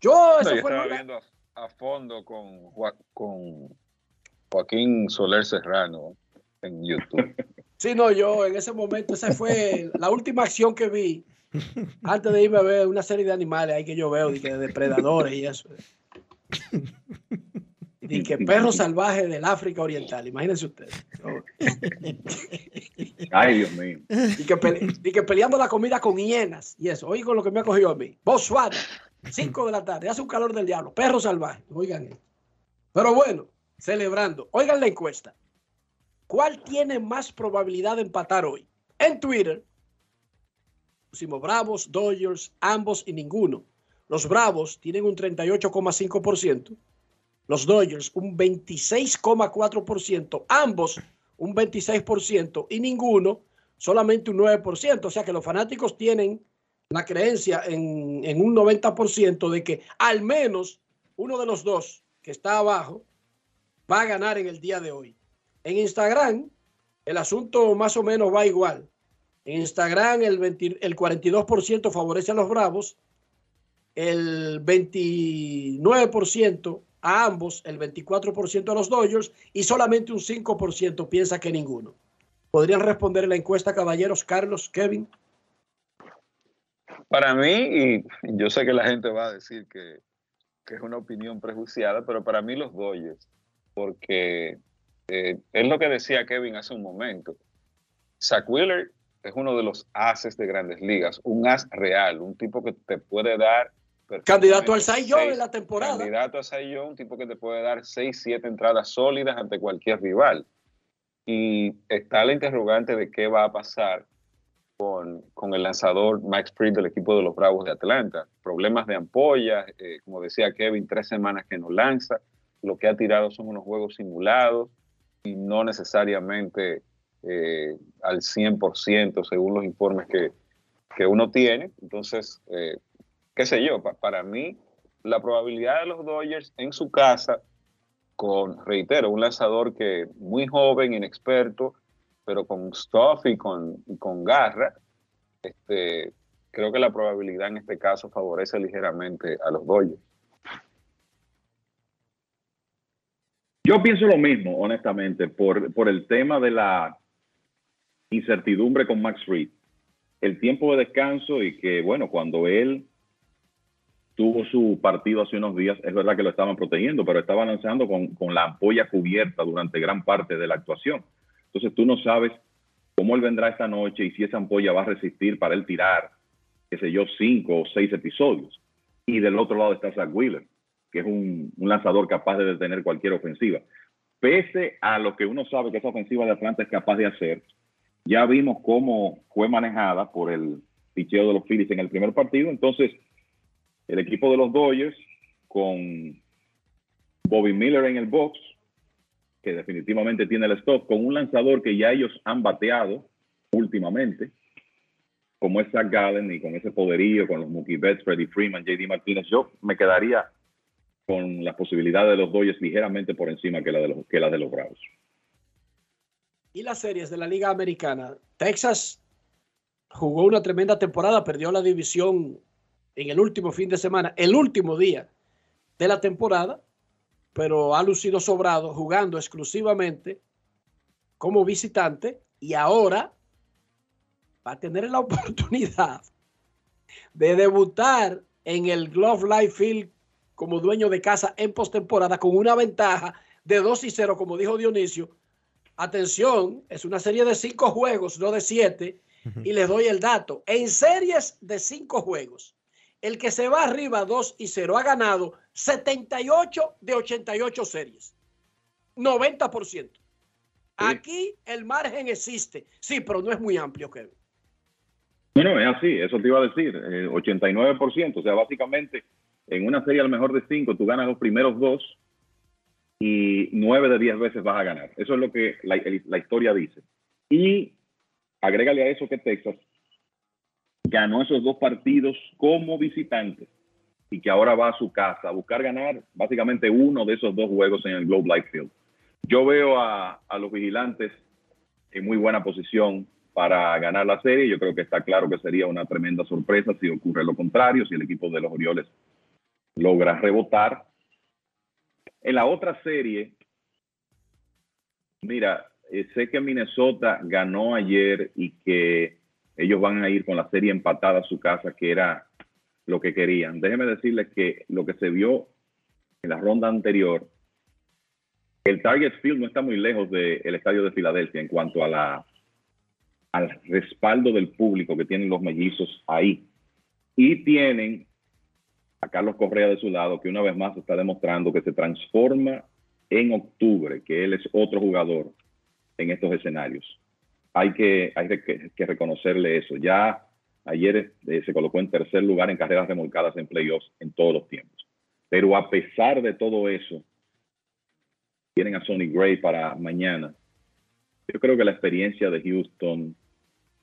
Yo, eso estaba viendo a, fondo con, con Joaquín Soler Serrano en YouTube. *laughs* Sí, no, yo en ese momento, esa fue la última acción que vi antes de irme a ver una serie de animales ahí que yo veo, de, depredadores y eso. Y que perro salvaje del África Oriental, imagínense ustedes. Ay, Dios mío. Y que, peleando la comida con hienas y eso. Oigan lo que me ha cogido a mí. Botswana, 5 de la tarde, hace un calor del diablo, perro salvaje. Oigan. Pero bueno, celebrando. Oigan la encuesta. ¿Cuál tiene más probabilidad de empatar hoy? En Twitter, pusimos Bravos, Dodgers, ambos y ninguno. Los Bravos tienen un 38,5%, los Dodgers un 26,4%, ambos un 26% y ninguno solamente un 9%. O sea que los fanáticos tienen la creencia en, en un 90% de que al menos uno de los dos que está abajo va a ganar en el día de hoy. En Instagram, el asunto más o menos va igual. En Instagram, el, el 42% favorece a los Bravos, el 29% a ambos, el 24% a los Dodgers y solamente un 5% piensa que ninguno. ¿Podrían responder la encuesta, caballeros, Carlos, Kevin? Para mí, y yo sé que la gente va a decir que, que es una opinión prejuiciada, pero para mí los Dodgers, porque eh, es lo que decía Kevin hace un momento. Zach Wheeler es uno de los ases de grandes ligas, un as real, un tipo que te puede dar. Candidato al Cy Young en la temporada. Candidato a Cy Young, un tipo que te puede dar 6, 7 entradas sólidas ante cualquier rival. Y está la interrogante de qué va a pasar con, con, el lanzador Max Fried del equipo de los Bravos de Atlanta. Problemas de ampolla, eh, como decía Kevin, tres semanas que no lanza. Lo que ha tirado son unos juegos simulados y no necesariamente eh, al 100% según los informes que, uno tiene. Entonces, eh, qué sé yo, para mí la probabilidad de los Dodgers en su casa, con, reitero, un lanzador que muy joven, inexperto, pero con stuff y con, y con garra, este, creo que la probabilidad en este caso favorece ligeramente a los Dodgers. Yo pienso lo mismo, honestamente, por, por el tema de la incertidumbre con Max Reed, el tiempo de descanso y que, bueno, cuando él tuvo su partido hace unos días, es verdad que lo estaban protegiendo, pero estaba lanzando con, con la ampolla cubierta durante gran parte de la actuación. Entonces tú no sabes cómo él vendrá esta noche y si esa ampolla va a resistir para él tirar, qué sé yo, cinco o seis episodios. Y del otro lado está Zach Wheeler, que es un, lanzador capaz de detener cualquier ofensiva. Pese a lo que uno sabe que esa ofensiva de Atlanta es capaz de hacer, ya vimos cómo fue manejada por el picheo de los Phillies en el primer partido. Entonces, el equipo de los Dodgers con Bobby Miller en el box, que definitivamente tiene el stop, con un lanzador que ya ellos han bateado últimamente, como es Zach Gallen y con ese poderío, con los Mookie Betts, Freddie Freeman, JD Martínez, yo me quedaría con las posibilidades de los Dodgers ligeramente por encima que la de los, que la de los Bravos y las series de la Liga Americana. Texas jugó una tremenda temporada, perdió la división en el último fin de semana, el último día de la temporada, pero ha lucido sobrado jugando exclusivamente como visitante y ahora va a tener la *laughs* oportunidad de debutar en el Glove Life Field como dueño de casa en postemporada con una ventaja de 2 y 0, como dijo Dionisio, Atención, es una serie de cinco juegos, no de siete. Y les doy el dato. En series de cinco juegos, el que se va arriba 2 y 0 ha ganado 78 de 88 series. 90%. Aquí el margen existe. Sí, pero no es muy amplio, Kevin. Bueno, es así, eso te iba a decir. 89%. Eh, o sea, básicamente en una serie a lo mejor de cinco, tú ganas los primeros dos y nueve de diez veces vas a ganar. Eso es lo que la, historia dice. Y agrégale a eso que Texas ganó esos dos partidos como visitante y que ahora va a su casa a buscar ganar básicamente uno de esos dos juegos en el Globe Life Field. Yo veo a, a los vigilantes en muy buena posición para ganar la serie. Yo creo que está claro que sería una tremenda sorpresa si ocurre lo contrario, si el equipo de los Orioles logra rebotar. En la otra serie, mira, eh, sé que Minnesota ganó ayer y que ellos van a ir con la serie empatada a su casa, que era lo que querían. Déjenme decirles que lo que se vio en la ronda anterior, el Target Field no está muy lejos del estadio de Filadelfia en cuanto a la, al respaldo del público que tienen los mellizos ahí. Y tienen a Carlos Correa de su lado, que una vez más está demostrando que se transforma en octubre, que él es otro jugador en estos escenarios. Hay que, hay que, reconocerle eso. Ya ayer eh, se colocó en tercer lugar en carreras remolcadas en playoffs en todos los tiempos. Pero a pesar de todo eso, tienen a Sonny Gray para mañana. Yo creo que la experiencia de Houston,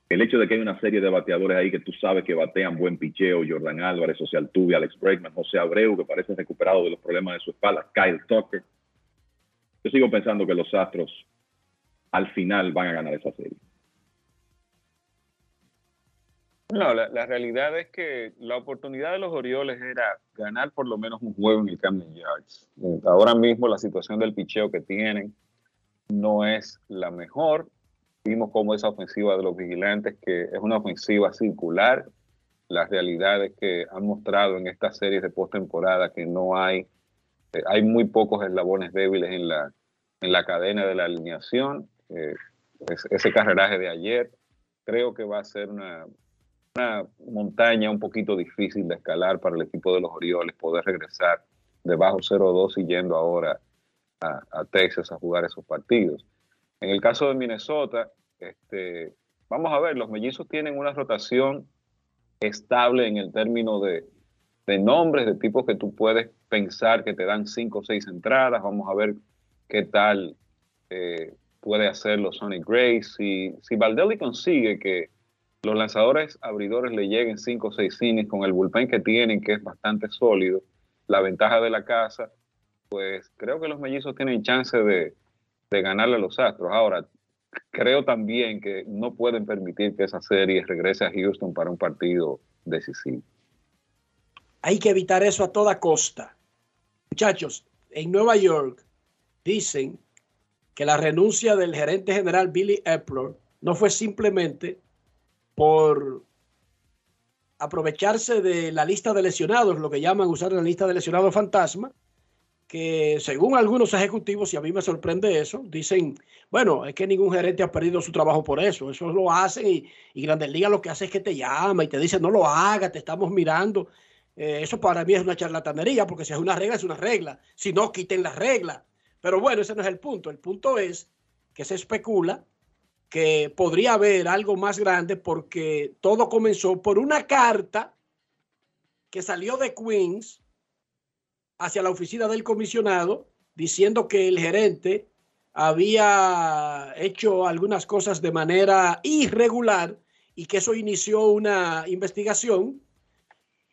el hecho de que hay una serie de bateadores ahí que tú sabes que batean buen picheo, Jordan Álvarez, José Altuve, Alex Bregman, José Abreu, que parece recuperado de los problemas de su espalda, Kyle Tucker. Yo sigo pensando que los Astros al final van a ganar esa serie. No, la, realidad es que la oportunidad de los Orioles era ganar por lo menos un juego en el Camden Yards. Ahora mismo la situación del picheo que tienen no es la mejor. Vimos cómo esa ofensiva de los vigilantes, que es una ofensiva circular, la realidad es que han mostrado en estas series de postemporada que no hay, eh, hay muy pocos eslabones débiles en la, en la cadena de la alineación. Eh, ese carreraje de ayer creo que va a ser una, una montaña un poquito difícil de escalar para el equipo de los Orioles, poder regresar debajo 0-2 y yendo ahora a, Texas a jugar esos partidos. En el caso de Minnesota, este, vamos a ver, los mellizos tienen una rotación estable en el término de, nombres, de tipos que tú puedes pensar que te dan 5 o 6 entradas. Vamos a ver qué tal eh, puede hacerlo Sonny Gray. Si, si Valdelli consigue que los lanzadores abridores le lleguen 5 o 6 cines con el bullpen que tienen, que es bastante sólido, la ventaja de la casa, pues creo que los mellizos tienen chance de, ganarle a los Astros. Ahora, creo también que no pueden permitir que esa serie regrese a Houston para un partido decisivo. Hay que evitar eso a toda costa. Muchachos, en Nueva York dicen que la renuncia del gerente general Billy Epler no fue simplemente por aprovecharse de la lista de lesionados, lo que llaman usar la lista de lesionados fantasma, que según algunos ejecutivos, y a mí me sorprende eso, dicen, bueno, es que ningún gerente ha perdido su trabajo por eso, eso lo hacen y, y Grandes Ligas lo que hace es que te llama y te dice, no lo haga, te estamos mirando. Eh, eso para mí es una charlatanería, porque si es una regla, es una regla. Si no, quiten la regla. Pero bueno, ese no es el punto. El punto es que se especula que podría haber algo más grande porque todo comenzó por una carta que salió de Queens hacia la oficina del comisionado diciendo que el gerente había hecho algunas cosas de manera irregular y que eso inició una investigación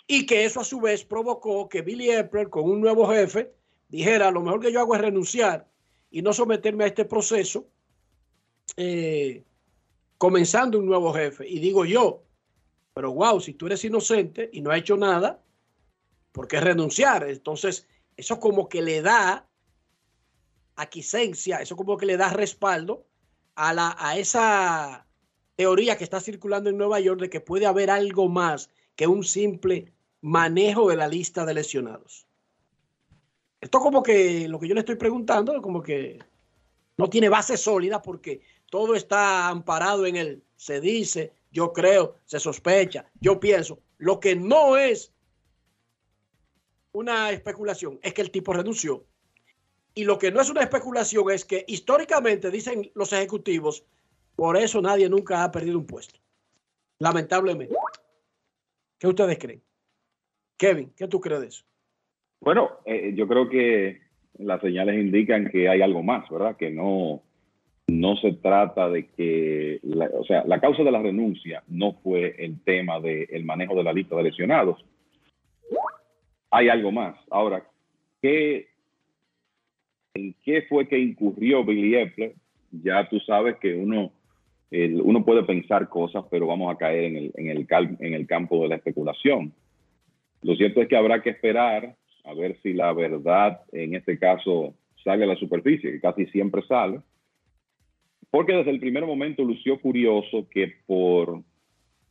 y que eso a su vez provocó que Billy Epler con un nuevo jefe dijera lo mejor que yo hago es renunciar y no someterme a este proceso eh, comenzando un nuevo jefe. Y digo yo, pero wow, si tú eres inocente y no has hecho nada, ¿por qué renunciar? Entonces, eso como que le da aquiescencia, eso como que le da respaldo a, la, a esa teoría que está circulando en Nueva York de que puede haber algo más que un simple manejo de la lista de lesionados. Esto como que lo que yo le estoy preguntando, como que no tiene base sólida porque todo está amparado en el se dice, yo creo, se sospecha, yo pienso. Lo que no es una especulación es que el tipo renunció. Y lo que no es una especulación es que históricamente, dicen los ejecutivos, por eso nadie nunca ha perdido un puesto. Lamentablemente. ¿Qué ustedes creen? Kevin, ¿qué tú crees de eso? Bueno, eh, yo creo que las señales indican que hay algo más, ¿verdad? Que no, no se trata de que, o sea, la causa de la renuncia no fue el tema del manejo de la lista de lesionados. Hay algo más. Ahora, ¿qué, ¿en qué fue que incurrió Billy Epler? Ya tú sabes que uno el- uno puede pensar cosas, pero vamos a caer en el, en, el cal- en el campo de la especulación. Lo cierto es que habrá que esperar a ver si la verdad en este caso sale a la superficie, que casi siempre sale, porque desde el primer momento lució curioso que por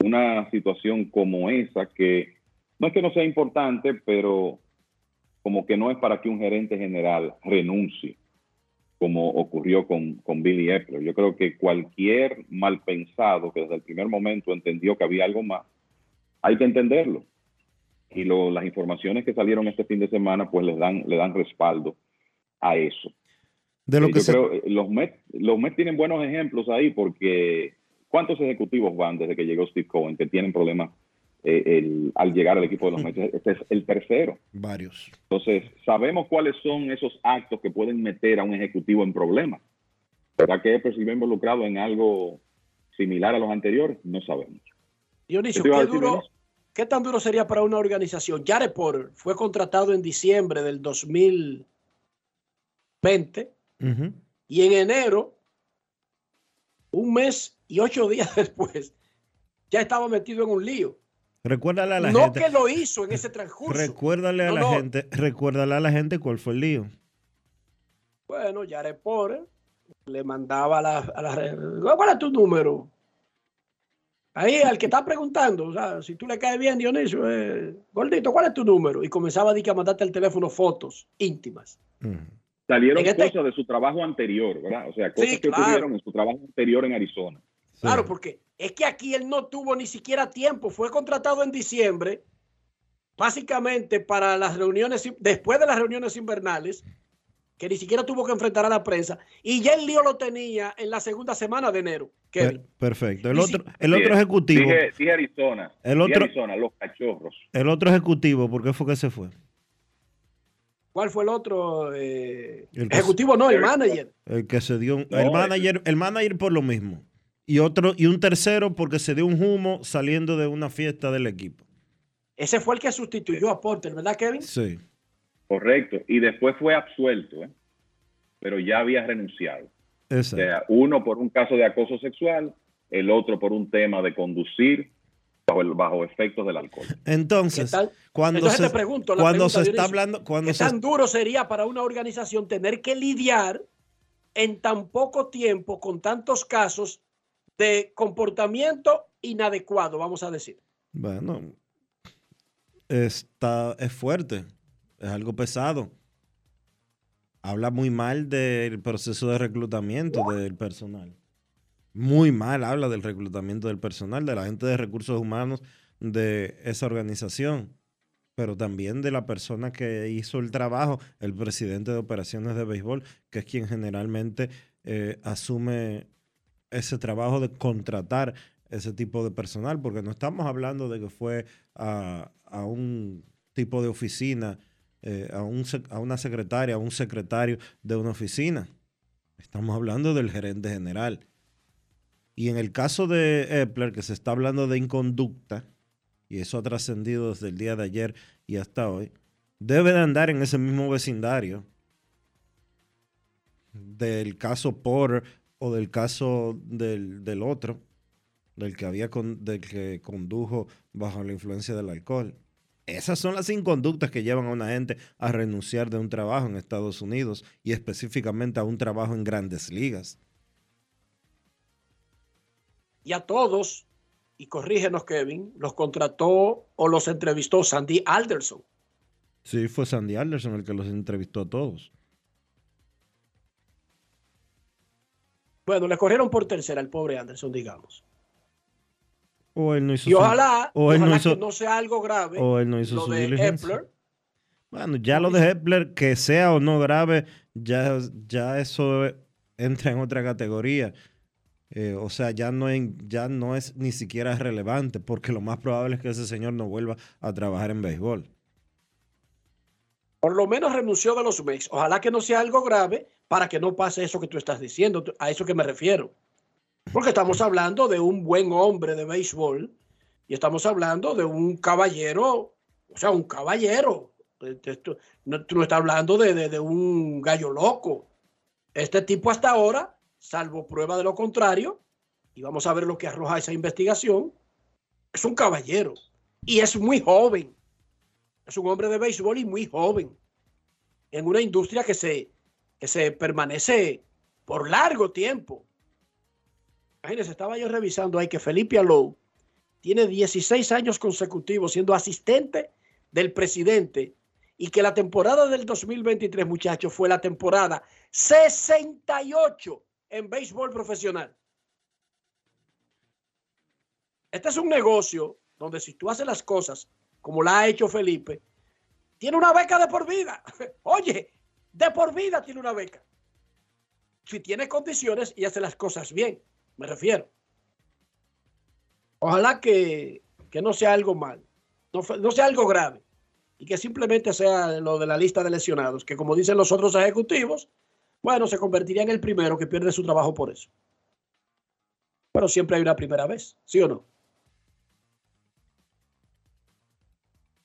una situación como esa, que no es que no sea importante, pero como que no es para que un gerente general renuncie, como ocurrió con, con Billy Epler. Yo creo que cualquier mal pensado que desde el primer momento entendió que había algo más, hay que entenderlo. Y lo- las informaciones que salieron este fin de semana, pues les dan, le dan respaldo a eso. De lo Eh, que yo se- creo, eh, los Mets, los Mets tienen buenos ejemplos ahí porque ¿cuántos ejecutivos van desde que llegó Steve Cohen que tienen problemas eh, el- al llegar al equipo de los Mets? Este es el tercero. Varios. Entonces, sabemos cuáles son esos actos que pueden meter a un ejecutivo en problemas. ¿Verdad que Epler se vio involucrado en algo similar a los anteriores? No sabemos. Dionisio, ¿Qué te iba a ¿qué, decir, duro, Dionisio? ¿qué tan duro sería para una organización? Jared Porter fue contratado en diciembre del 2020 Ujú. y en enero, un mes y ocho días *laughs* después, ya estaba metido en un lío. Recuérdale a la no gente. que lo hizo en ese transcurso. Recuérdale a No, la no. gente, recuérdale a la gente cuál fue el lío. Bueno, Jared Porter le mandaba a la, a la red, ¿Cuál es tu número? Ahí, al que está preguntando, o sea, si tú le caes bien, Dionisio, eh, gordito, ¿cuál es tu número? Y comenzaba a, a mandarte al teléfono fotos íntimas. Salieron En este- cosas de su trabajo anterior, ¿verdad? O sea, cosas Sí, que claro. ocurrieron en su trabajo anterior en Arizona. Claro, porque es que aquí él no tuvo ni siquiera tiempo. Fue contratado en diciembre, básicamente para las reuniones, después de las reuniones invernales, que ni siquiera tuvo que enfrentar a la prensa. Y ya el lío lo tenía en la segunda semana de enero. Kevin. Perfecto. El otro, el otro Dije- ejecutivo, Dije, dije Arizona. El dije otro- Arizona, los cachorros. el otro ejecutivo, ¿por qué fue que se fue? ¿Cuál fue el otro? eh, El ejecutivo, no, el manager. El que se dio un- No, el- manager, el manager por lo mismo. Y otro, y un tercero porque se dio un humo saliendo de una fiesta del equipo. Ese fue el que sustituyó a Porter, ¿verdad, Kevin? Sí. Correcto. Y después fue absuelto, ¿eh? pero ya había renunciado. O Exacto. sea, uno por un caso de acoso sexual, el otro por un tema de conducir bajo, el, bajo efectos del alcohol. Entonces, cuando Entonces se, te pregunto, la cuando se está Dionisio, hablando, cuando ¿Qué se, tan duro sería para una organización tener que lidiar en tan poco tiempo con tantos casos de comportamiento inadecuado, vamos a decir? Bueno, está, es fuerte, es algo pesado. Habla muy mal del proceso de reclutamiento del personal. Muy mal habla del reclutamiento del personal, de la gente de recursos humanos de esa organización, pero también de la persona que hizo el trabajo, el presidente de operaciones de béisbol, que es quien generalmente eh, asume ese trabajo de contratar ese tipo de personal, porque no estamos hablando de que fue a, a un tipo de oficina, eh, a, un a una secretaria, a un secretario de una oficina. Estamos hablando del gerente general. Y en el caso de Epler, que se está hablando de inconducta, y eso ha trascendido desde el día de ayer y hasta hoy, debe de andar en ese mismo vecindario del caso Porter o del caso del, del otro, del que había con- del que condujo bajo la influencia del alcohol. Esas son las inconductas que llevan a una gente a renunciar de un trabajo en Estados Unidos y específicamente a un trabajo en grandes ligas. Y a todos, y corrígenos, Kevin, los contrató o los entrevistó Sandy Alderson. Sí, fue Sandy Anderson el que los entrevistó a todos. Bueno, le corrieron por tercera al pobre Anderson, digamos. O él no hizo Y su- ojalá, o él no ojalá hizo- que no sea algo grave o él no hizo lo su de. Bueno, ya lo de Hepler, que sea o no grave, ya, ya eso entra en otra categoría. Eh, o sea, ya no, en- ya no es ni siquiera relevante, porque lo más probable es que ese señor no vuelva a trabajar en béisbol. Por lo menos renunció de los Mets. Ojalá que no sea algo grave para que no pase eso que tú estás diciendo. A eso que me refiero. Porque estamos hablando de un buen hombre de béisbol y estamos hablando de un caballero, o sea, un caballero. Eh, Tú no, no estás hablando de, de- de un gallo loco. Este tipo hasta ahora, salvo prueba de lo contrario, y vamos a ver lo que arroja esa investigación, es un caballero y es muy joven. Es un hombre de béisbol y muy joven. En una industria que se, que se permanece por largo tiempo. Imagínense, estaba yo revisando ahí que Felipe Alou tiene 16 años consecutivos siendo asistente del presidente y que la temporada del 2023, muchachos, fue la temporada 68 en béisbol profesional. Este es un negocio donde si tú haces las cosas como la ha hecho Felipe, tiene una beca de por vida. *laughs* Oye, de por vida tiene una beca. Si tiene condiciones y hace las cosas bien, me refiero. Ojalá que, que no sea algo mal, no, no sea algo grave y que simplemente sea lo de la lista de lesionados, que como dicen los otros ejecutivos, bueno, se convertiría en el primero que pierde su trabajo por eso. Pero siempre hay una primera vez, ¿sí o no?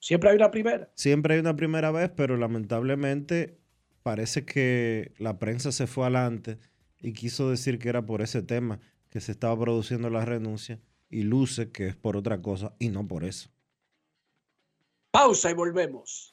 Siempre hay una primera. Siempre hay una primera vez, pero lamentablemente parece que la prensa se fue adelante y quiso decir que era por ese tema que se estaba produciendo la renuncia y luce que es por otra cosa y no por eso. Pausa y volvemos.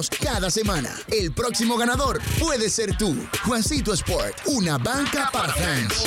cada semana. El próximo ganador puede ser tú. Juancito Sport, una banca para fans.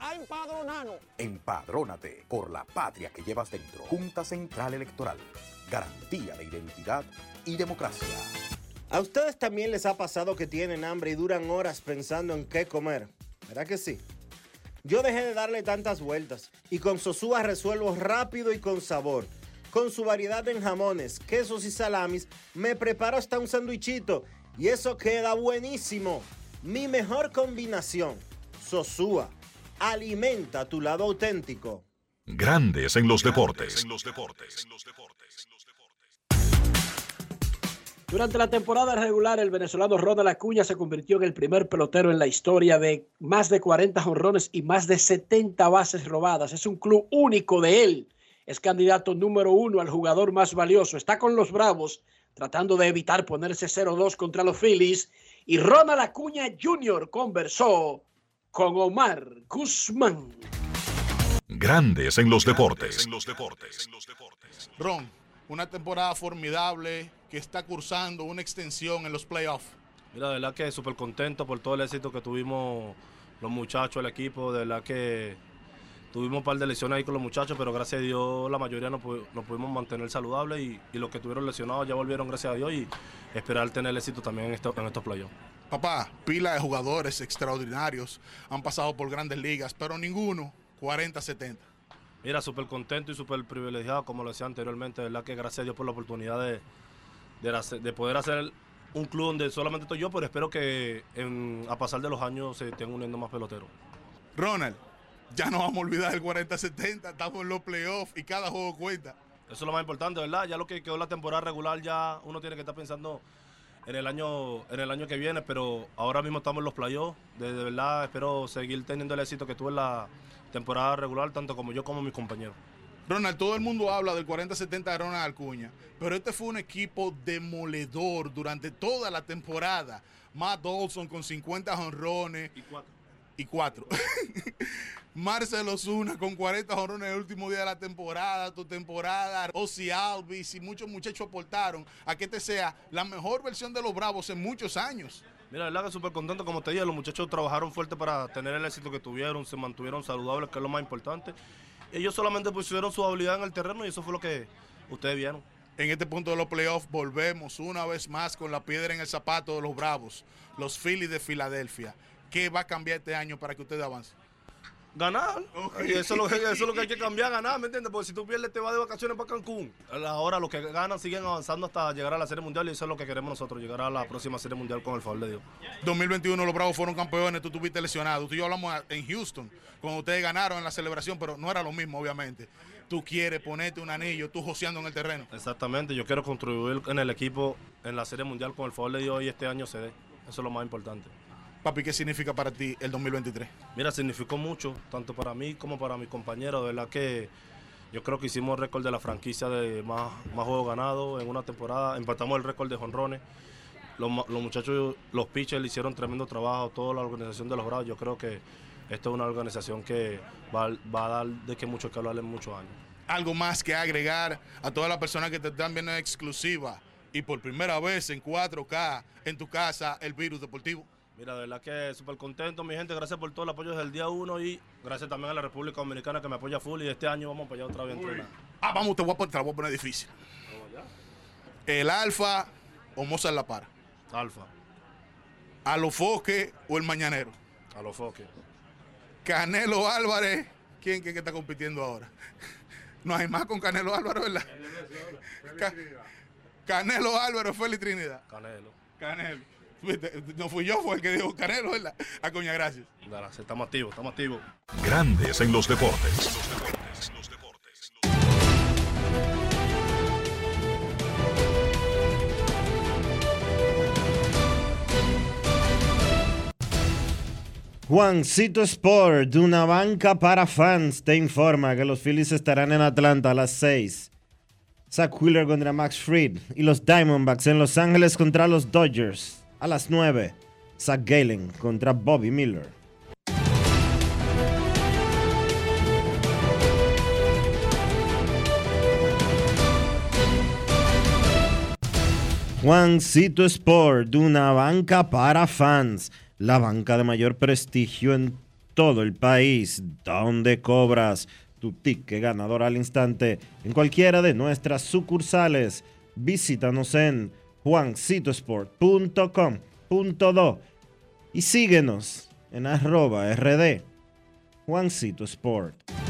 a empadronarnos. Empadrónate por la patria que llevas dentro. Junta Central Electoral. Garantía de identidad y democracia. ¿A ustedes también les ha pasado que tienen hambre y duran horas pensando en qué comer? ¿Verdad que sí? Yo dejé de darle tantas vueltas y con Sosúa resuelvo rápido y con sabor. Con su variedad en jamones, quesos y salamis, me preparo hasta un sandwichito y eso queda buenísimo. Mi mejor combinación, Sosúa. Alimenta tu lado auténtico. Grandes en los deportes. Durante la temporada regular, el venezolano Ronald Acuña se convirtió en el primer pelotero en la historia de más de 40 jonrones y más de 70 bases robadas. Es un club único de él. Es candidato número uno al jugador más valioso. Está con los Bravos, tratando de evitar ponerse 0-2 contra los Phillies. Y Ronald Acuña Jr. conversó con Omar Guzmán. Grandes en los deportes. Ron, una temporada formidable que está cursando una extensión en los playoffs. Mira, de verdad que súper contento por todo el éxito que tuvimos los muchachos, el equipo, de verdad que tuvimos un par de lesiones ahí con los muchachos, pero gracias a Dios la mayoría nos, pu- nos pudimos mantener saludables y, y los que estuvieron lesionados ya volvieron, gracias a Dios, y esperar tener éxito también en, esto- en estos playoffs. Papá, pila de jugadores extraordinarios han pasado por grandes ligas, pero ninguno 40-70. Mira, súper contento y súper privilegiado, como lo decía anteriormente, ¿verdad? Que gracias a Dios por la oportunidad de, de, de poder hacer un club donde solamente estoy yo, pero espero que en, a pasar de los años se estén uniendo más peloteros. Ronald, ya no vamos a olvidar el 40-70, estamos en los playoffs y cada juego cuenta. Eso es lo más importante, ¿verdad? Ya lo que quedó la temporada regular, ya uno tiene que estar pensando en el año, en el año que viene, pero ahora mismo estamos en los playoffs. De, de verdad espero seguir teniendo el éxito que tuve en la temporada regular, tanto como yo como mis compañeros. Ronald, todo el mundo habla del 40-70 de Ronald Alcuña, pero este fue un equipo demoledor durante toda la temporada. Matt Dawson con 50 jonrones. Y cuatro. Y cuatro. *laughs* Marcel Osuna con 40 jonrones en el último día de la temporada, tu temporada. Ozzy Alvis y muchos muchachos aportaron a que este sea la mejor versión de los Bravos en muchos años. Mira, la verdad que súper contento, como te dije, los muchachos trabajaron fuerte para tener el éxito que tuvieron, se mantuvieron saludables, que es lo más importante. Ellos solamente pusieron su habilidad en el terreno y eso fue lo que ustedes vieron. En este punto de los playoffs volvemos una vez más con la piedra en el zapato de los Bravos, los Phillies de Filadelfia. ¿Qué va a cambiar este año para que ustedes avancen? Ganar. Y eso, es lo que, eso es lo que hay que cambiar, ganar, ¿me entiendes? Porque si tú pierdes, te vas de vacaciones para Cancún. Ahora los que ganan siguen avanzando hasta llegar a la Serie Mundial y eso es lo que queremos nosotros, llegar a la próxima Serie Mundial con el favor de Dios. 2021 los Bravos fueron campeones, tú tuviste lesionado. Tú y yo hablamos en Houston, cuando ustedes ganaron en la celebración, pero no era lo mismo, obviamente. Tú quieres ponerte un anillo, tú joseando en el terreno. Exactamente, yo quiero contribuir en el equipo en la Serie Mundial con el favor de Dios y este año se dé. Eso es lo más importante. Papi, ¿qué significa para ti el 2023? Mira, significó mucho, tanto para mí como para mis compañeros. De verdad que yo creo que hicimos el récord de la franquicia de más, más juegos ganados en una temporada. Empatamos el récord de jonrones. Los, los muchachos, los pitchers hicieron tremendo trabajo, toda la organización de los Bravos. Yo creo que esta es una organización que va, va a dar de que mucho que hablar en muchos años. Algo más que agregar a todas las personas que te están viendo en exclusiva y por primera vez en 4K en tu casa, el Virus Deportivo. Mira, de verdad que súper contento, mi gente. Gracias por todo el apoyo desde el día uno y gracias también a la República Dominicana que me apoya full. Y este año vamos para allá otra vez a entrenar. Ah, vamos, te voy a poner, te la voy a poner difícil. El Alfa o Mozart La Para. Alfa. A los foques o el Mañanero. A los foques. Canelo Álvarez. ¿Quién, quién está compitiendo ahora? *laughs* No hay más con Canelo Álvarez, ¿verdad? Ca Canelo Álvarez, Félix Trinidad. Canelo. Canelo. *laughs* No fui yo, fue el que dijo Canelo, ¿verdad? A coña, gracias. Gracias, estamos activos, estamos activos. Grandes en los deportes. Juancito Sport, una banca para fans, te informa que los Phillies estarán en Atlanta a las 6. Zach Wheeler contra Max Fried y los Diamondbacks en Los Ángeles contra los Dodgers. A las 9, Zach Galen contra Bobby Miller. Juancito Sport, una banca para fans, la banca de mayor prestigio en todo el país, donde cobras tu ticket ganador al instante en cualquiera de nuestras sucursales. Visítanos en juancitosport.com.do y síguenos en arroba rd Juancito Sport.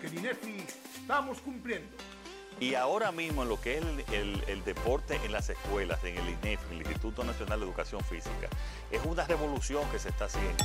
que en INEFI estamos cumpliendo. Y ahora mismo en lo que es el, el, deporte en las escuelas, en el INEFI, el Instituto Nacional de Educación Física, es una revolución que se está haciendo.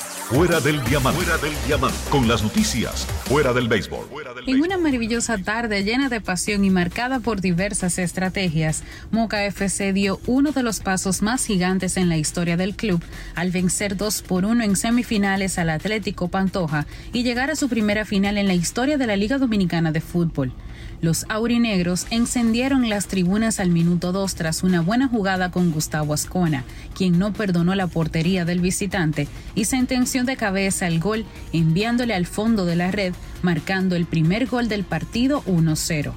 Fuera del diamante. Fuera del diamante. Con las noticias. Fuera del béisbol. En una maravillosa tarde llena de pasión y marcada por diversas estrategias, Moca FC dio uno de los pasos más gigantes en la historia del club al vencer 2 por 1 en semifinales al Atlético Pantoja y llegar a su primera final en la historia de la Liga Dominicana de Fútbol. Los aurinegros encendieron las tribunas al minuto 2 tras una buena jugada con Gustavo Ascona, quien no perdonó la portería del visitante y sentenció de cabeza el gol enviándole al fondo de la red, marcando el primer gol del partido 1-0.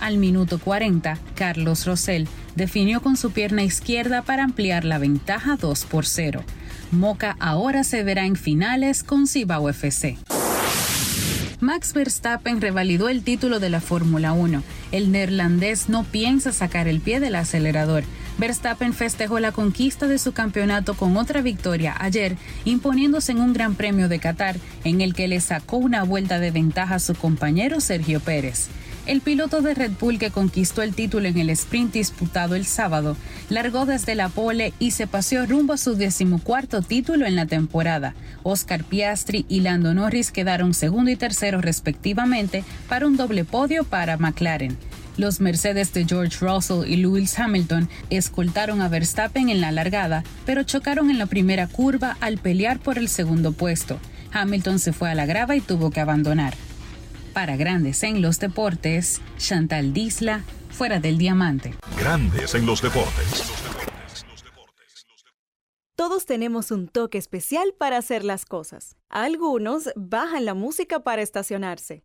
Al minuto 40, Carlos Rosell definió con su pierna izquierda para ampliar la ventaja 2 por 0. Moca ahora se verá en finales con Cibao FC. Max Verstappen revalidó el título de la Fórmula 1. El neerlandés no piensa sacar el pie del acelerador. Verstappen festejó la conquista de su campeonato con otra victoria ayer, imponiéndose en un Gran Premio de Qatar, en el que le sacó una vuelta de ventaja a su compañero Sergio Pérez. El piloto de Red Bull que conquistó el título en el sprint disputado el sábado largó desde la pole y se paseó rumbo a su decimocuarto título en la temporada. Oscar Piastri y Lando Norris quedaron segundo y tercero respectivamente para un doble podio para McLaren. Los Mercedes de George Russell y Lewis Hamilton escoltaron a Verstappen en la largada, pero chocaron en la primera curva al pelear por el segundo puesto. Hamilton se fue a la grava y tuvo que abandonar. Para Grandes en los Deportes, Chantal Disla, fuera del diamante. Grandes en los deportes. Todos tenemos un toque especial para hacer las cosas. Algunos bajan la música para estacionarse.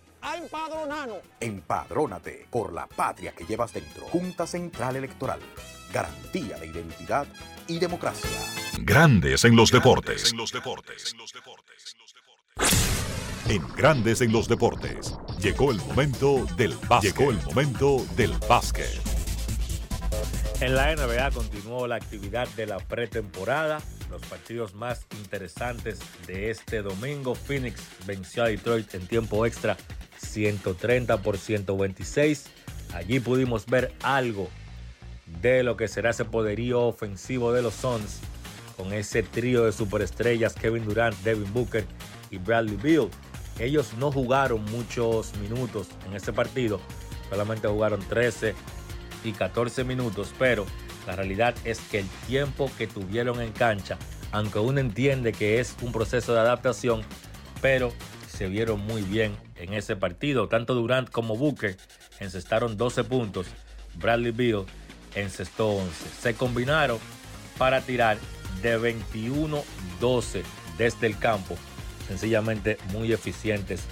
a empadronarnos. Empadrónate por la patria que llevas dentro. Junta Central Electoral. Garantía de identidad y democracia. Grandes en los deportes. En Grandes en los deportes. Llegó el momento del básquet. Llegó el momento del básquet. En la NBA continuó la actividad de la pretemporada. Los partidos más interesantes de este domingo. Phoenix venció a Detroit en tiempo extra 130 por 126. Allí pudimos ver algo de lo que será ese poderío ofensivo de los Suns con ese trío de superestrellas Kevin Durant, Devin Booker y Bradley Beal. Ellos no jugaron muchos minutos en este partido, solamente jugaron 13 y 14 minutos, pero la realidad es que el tiempo que tuvieron en cancha, aunque uno entiende que es un proceso de adaptación, pero se vieron muy bien en ese partido. Tanto Durant como Booker encestaron 12 puntos. Bradley Beal encestó 11. Se combinaron para tirar de 21-12 desde el campo. Sencillamente muy eficientes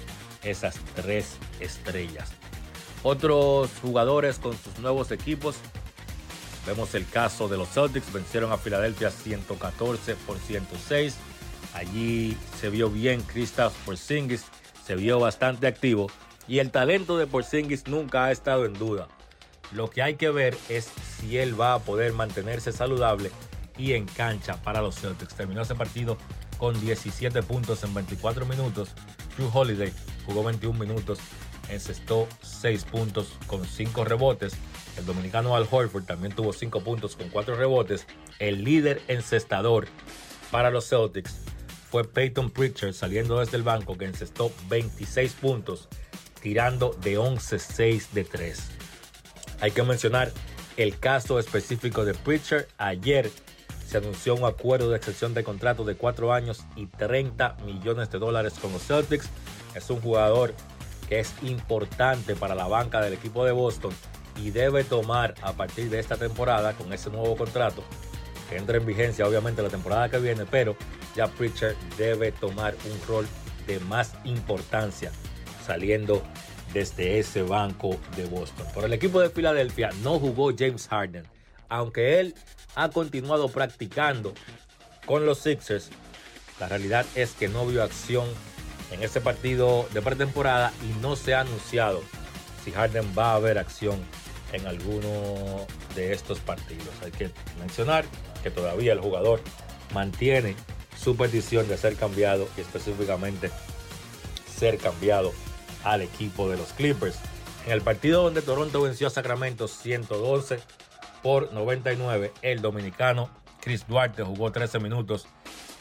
esas tres estrellas. Otros jugadores con sus nuevos equipos. Vemos el caso de los Celtics. Vencieron a Filadelfia 114 por 106. Allí se vio bien Kristaps Porzingis. Se vio bastante activo. Y el talento de Porzingis nunca ha estado en duda. Lo que hay que ver es si él va a poder mantenerse saludable y en cancha para los Celtics. Terminó ese partido con 17 puntos en 24 minutos. Drew Holiday jugó 21 minutos, encestó 6 puntos con 5 rebotes. El dominicano Al Horford también tuvo 5 puntos con 4 rebotes. El líder encestador para los Celtics fue Peyton Pritchard saliendo desde el banco que encestó 26 puntos, tirando de 11-6 de 3. Hay que mencionar el caso específico de Pritchard. Ayer se anunció un acuerdo de excepción de contrato de 4 años y 30 millones de dólares con los Celtics. Es un jugador que es importante para la banca del equipo de Boston y debe tomar a partir de esta temporada con ese nuevo contrato que entra en vigencia obviamente la temporada que viene, pero ya Pritchard debe tomar un rol de más importancia saliendo desde ese banco de Boston. Por el equipo de Filadelfia no jugó James Harden, aunque él ha continuado practicando con los Sixers. La realidad es que no vio acción en este partido de pretemporada y no se ha anunciado si Harden va a ver acción en alguno de estos partidos. Hay que mencionar que todavía el jugador mantiene su petición de ser cambiado y específicamente ser cambiado al equipo de los Clippers. En el partido donde Toronto venció a Sacramento 112 por 99, el dominicano Chris Duarte jugó 13 minutos,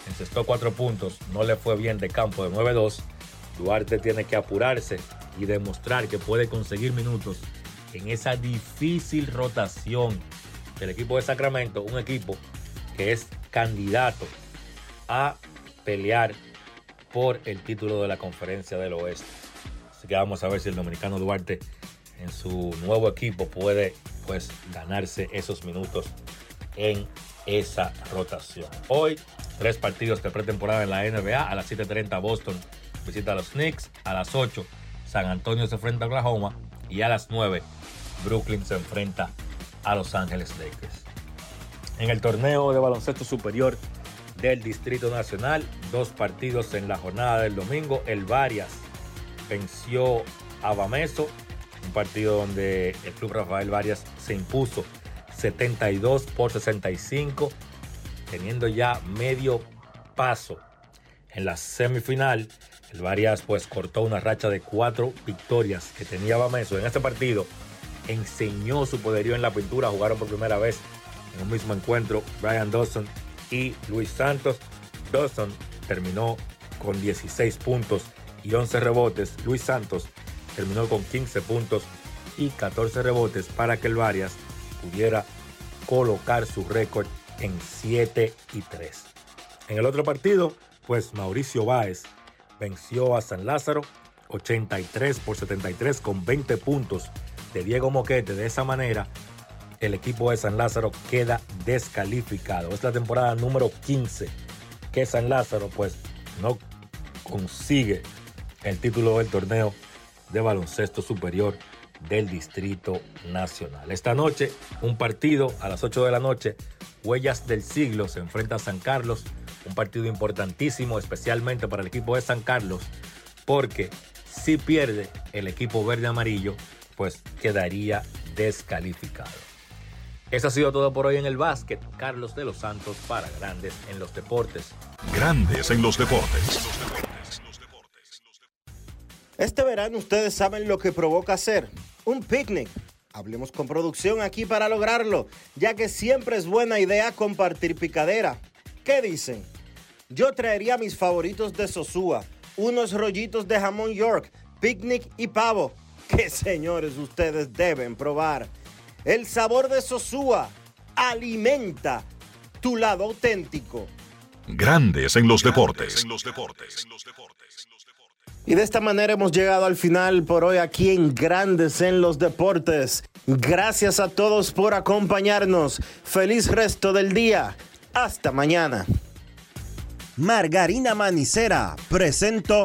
encestó 4 puntos, no le fue bien de campo de 9-2. Duarte tiene que apurarse y demostrar que puede conseguir minutos en esa difícil rotación del equipo de Sacramento, un equipo que es candidato a pelear por el título de la conferencia del oeste. Así que vamos a ver si el dominicano Duarte en su nuevo equipo puede pues ganarse esos minutos en esa rotación. Hoy, tres partidos de pretemporada en la NBA. A las 7.30 Boston visita a los Knicks. A las 8 San Antonio se enfrenta a Oklahoma. Y a las 9 Brooklyn se enfrenta a Los Ángeles Lakers. En el torneo de baloncesto superior del Distrito Nacional, dos partidos en la jornada del domingo. El Varias venció a Bameso Un partido donde el club Rafael Varias se impuso 72 por 65, teniendo ya medio paso en la semifinal. El Varias pues cortó una racha de cuatro victorias que tenía Bameso en este partido. Enseñó su poderío en la pintura, jugaron por primera vez en un mismo encuentro Brian Dawson y Luis Santos. Dawson terminó con 16 puntos y 11 rebotes. Luis Santos terminó con 15 puntos y 14 rebotes para que el Varias pudiera colocar su récord en 7 y 3. En el otro partido, pues Mauricio Báez venció a San Lázaro 83 por 73 con 20 puntos de Diego Moquete. De esa manera, el equipo de San Lázaro queda descalificado. Es la temporada número 15 que San Lázaro pues no consigue el título del torneo de baloncesto superior del Distrito Nacional. Esta noche, un partido a las 8 de la noche, Huellas del Siglo se enfrenta a San Carlos, un partido importantísimo especialmente para el equipo de San Carlos, porque si pierde el equipo verde amarillo, pues quedaría descalificado. Eso ha sido todo por hoy en el básquet. Carlos de los Santos para Grandes en los Deportes. Grandes en los Deportes. Este verano ustedes saben lo que provoca hacer un picnic. Hablemos con producción aquí para lograrlo, ya que siempre es buena idea compartir picadera. ¿Qué dicen? Yo traería mis favoritos de Sosúa, unos rollitos de jamón York, picnic y pavo, que señores ustedes deben probar. El sabor de Sosúa alimenta tu lado auténtico. Grandes en los deportes. Y de esta manera hemos llegado al final por hoy aquí en Grandes en los Deportes. Gracias a todos por acompañarnos. Feliz resto del día. Hasta mañana. Margarina Manicera presento.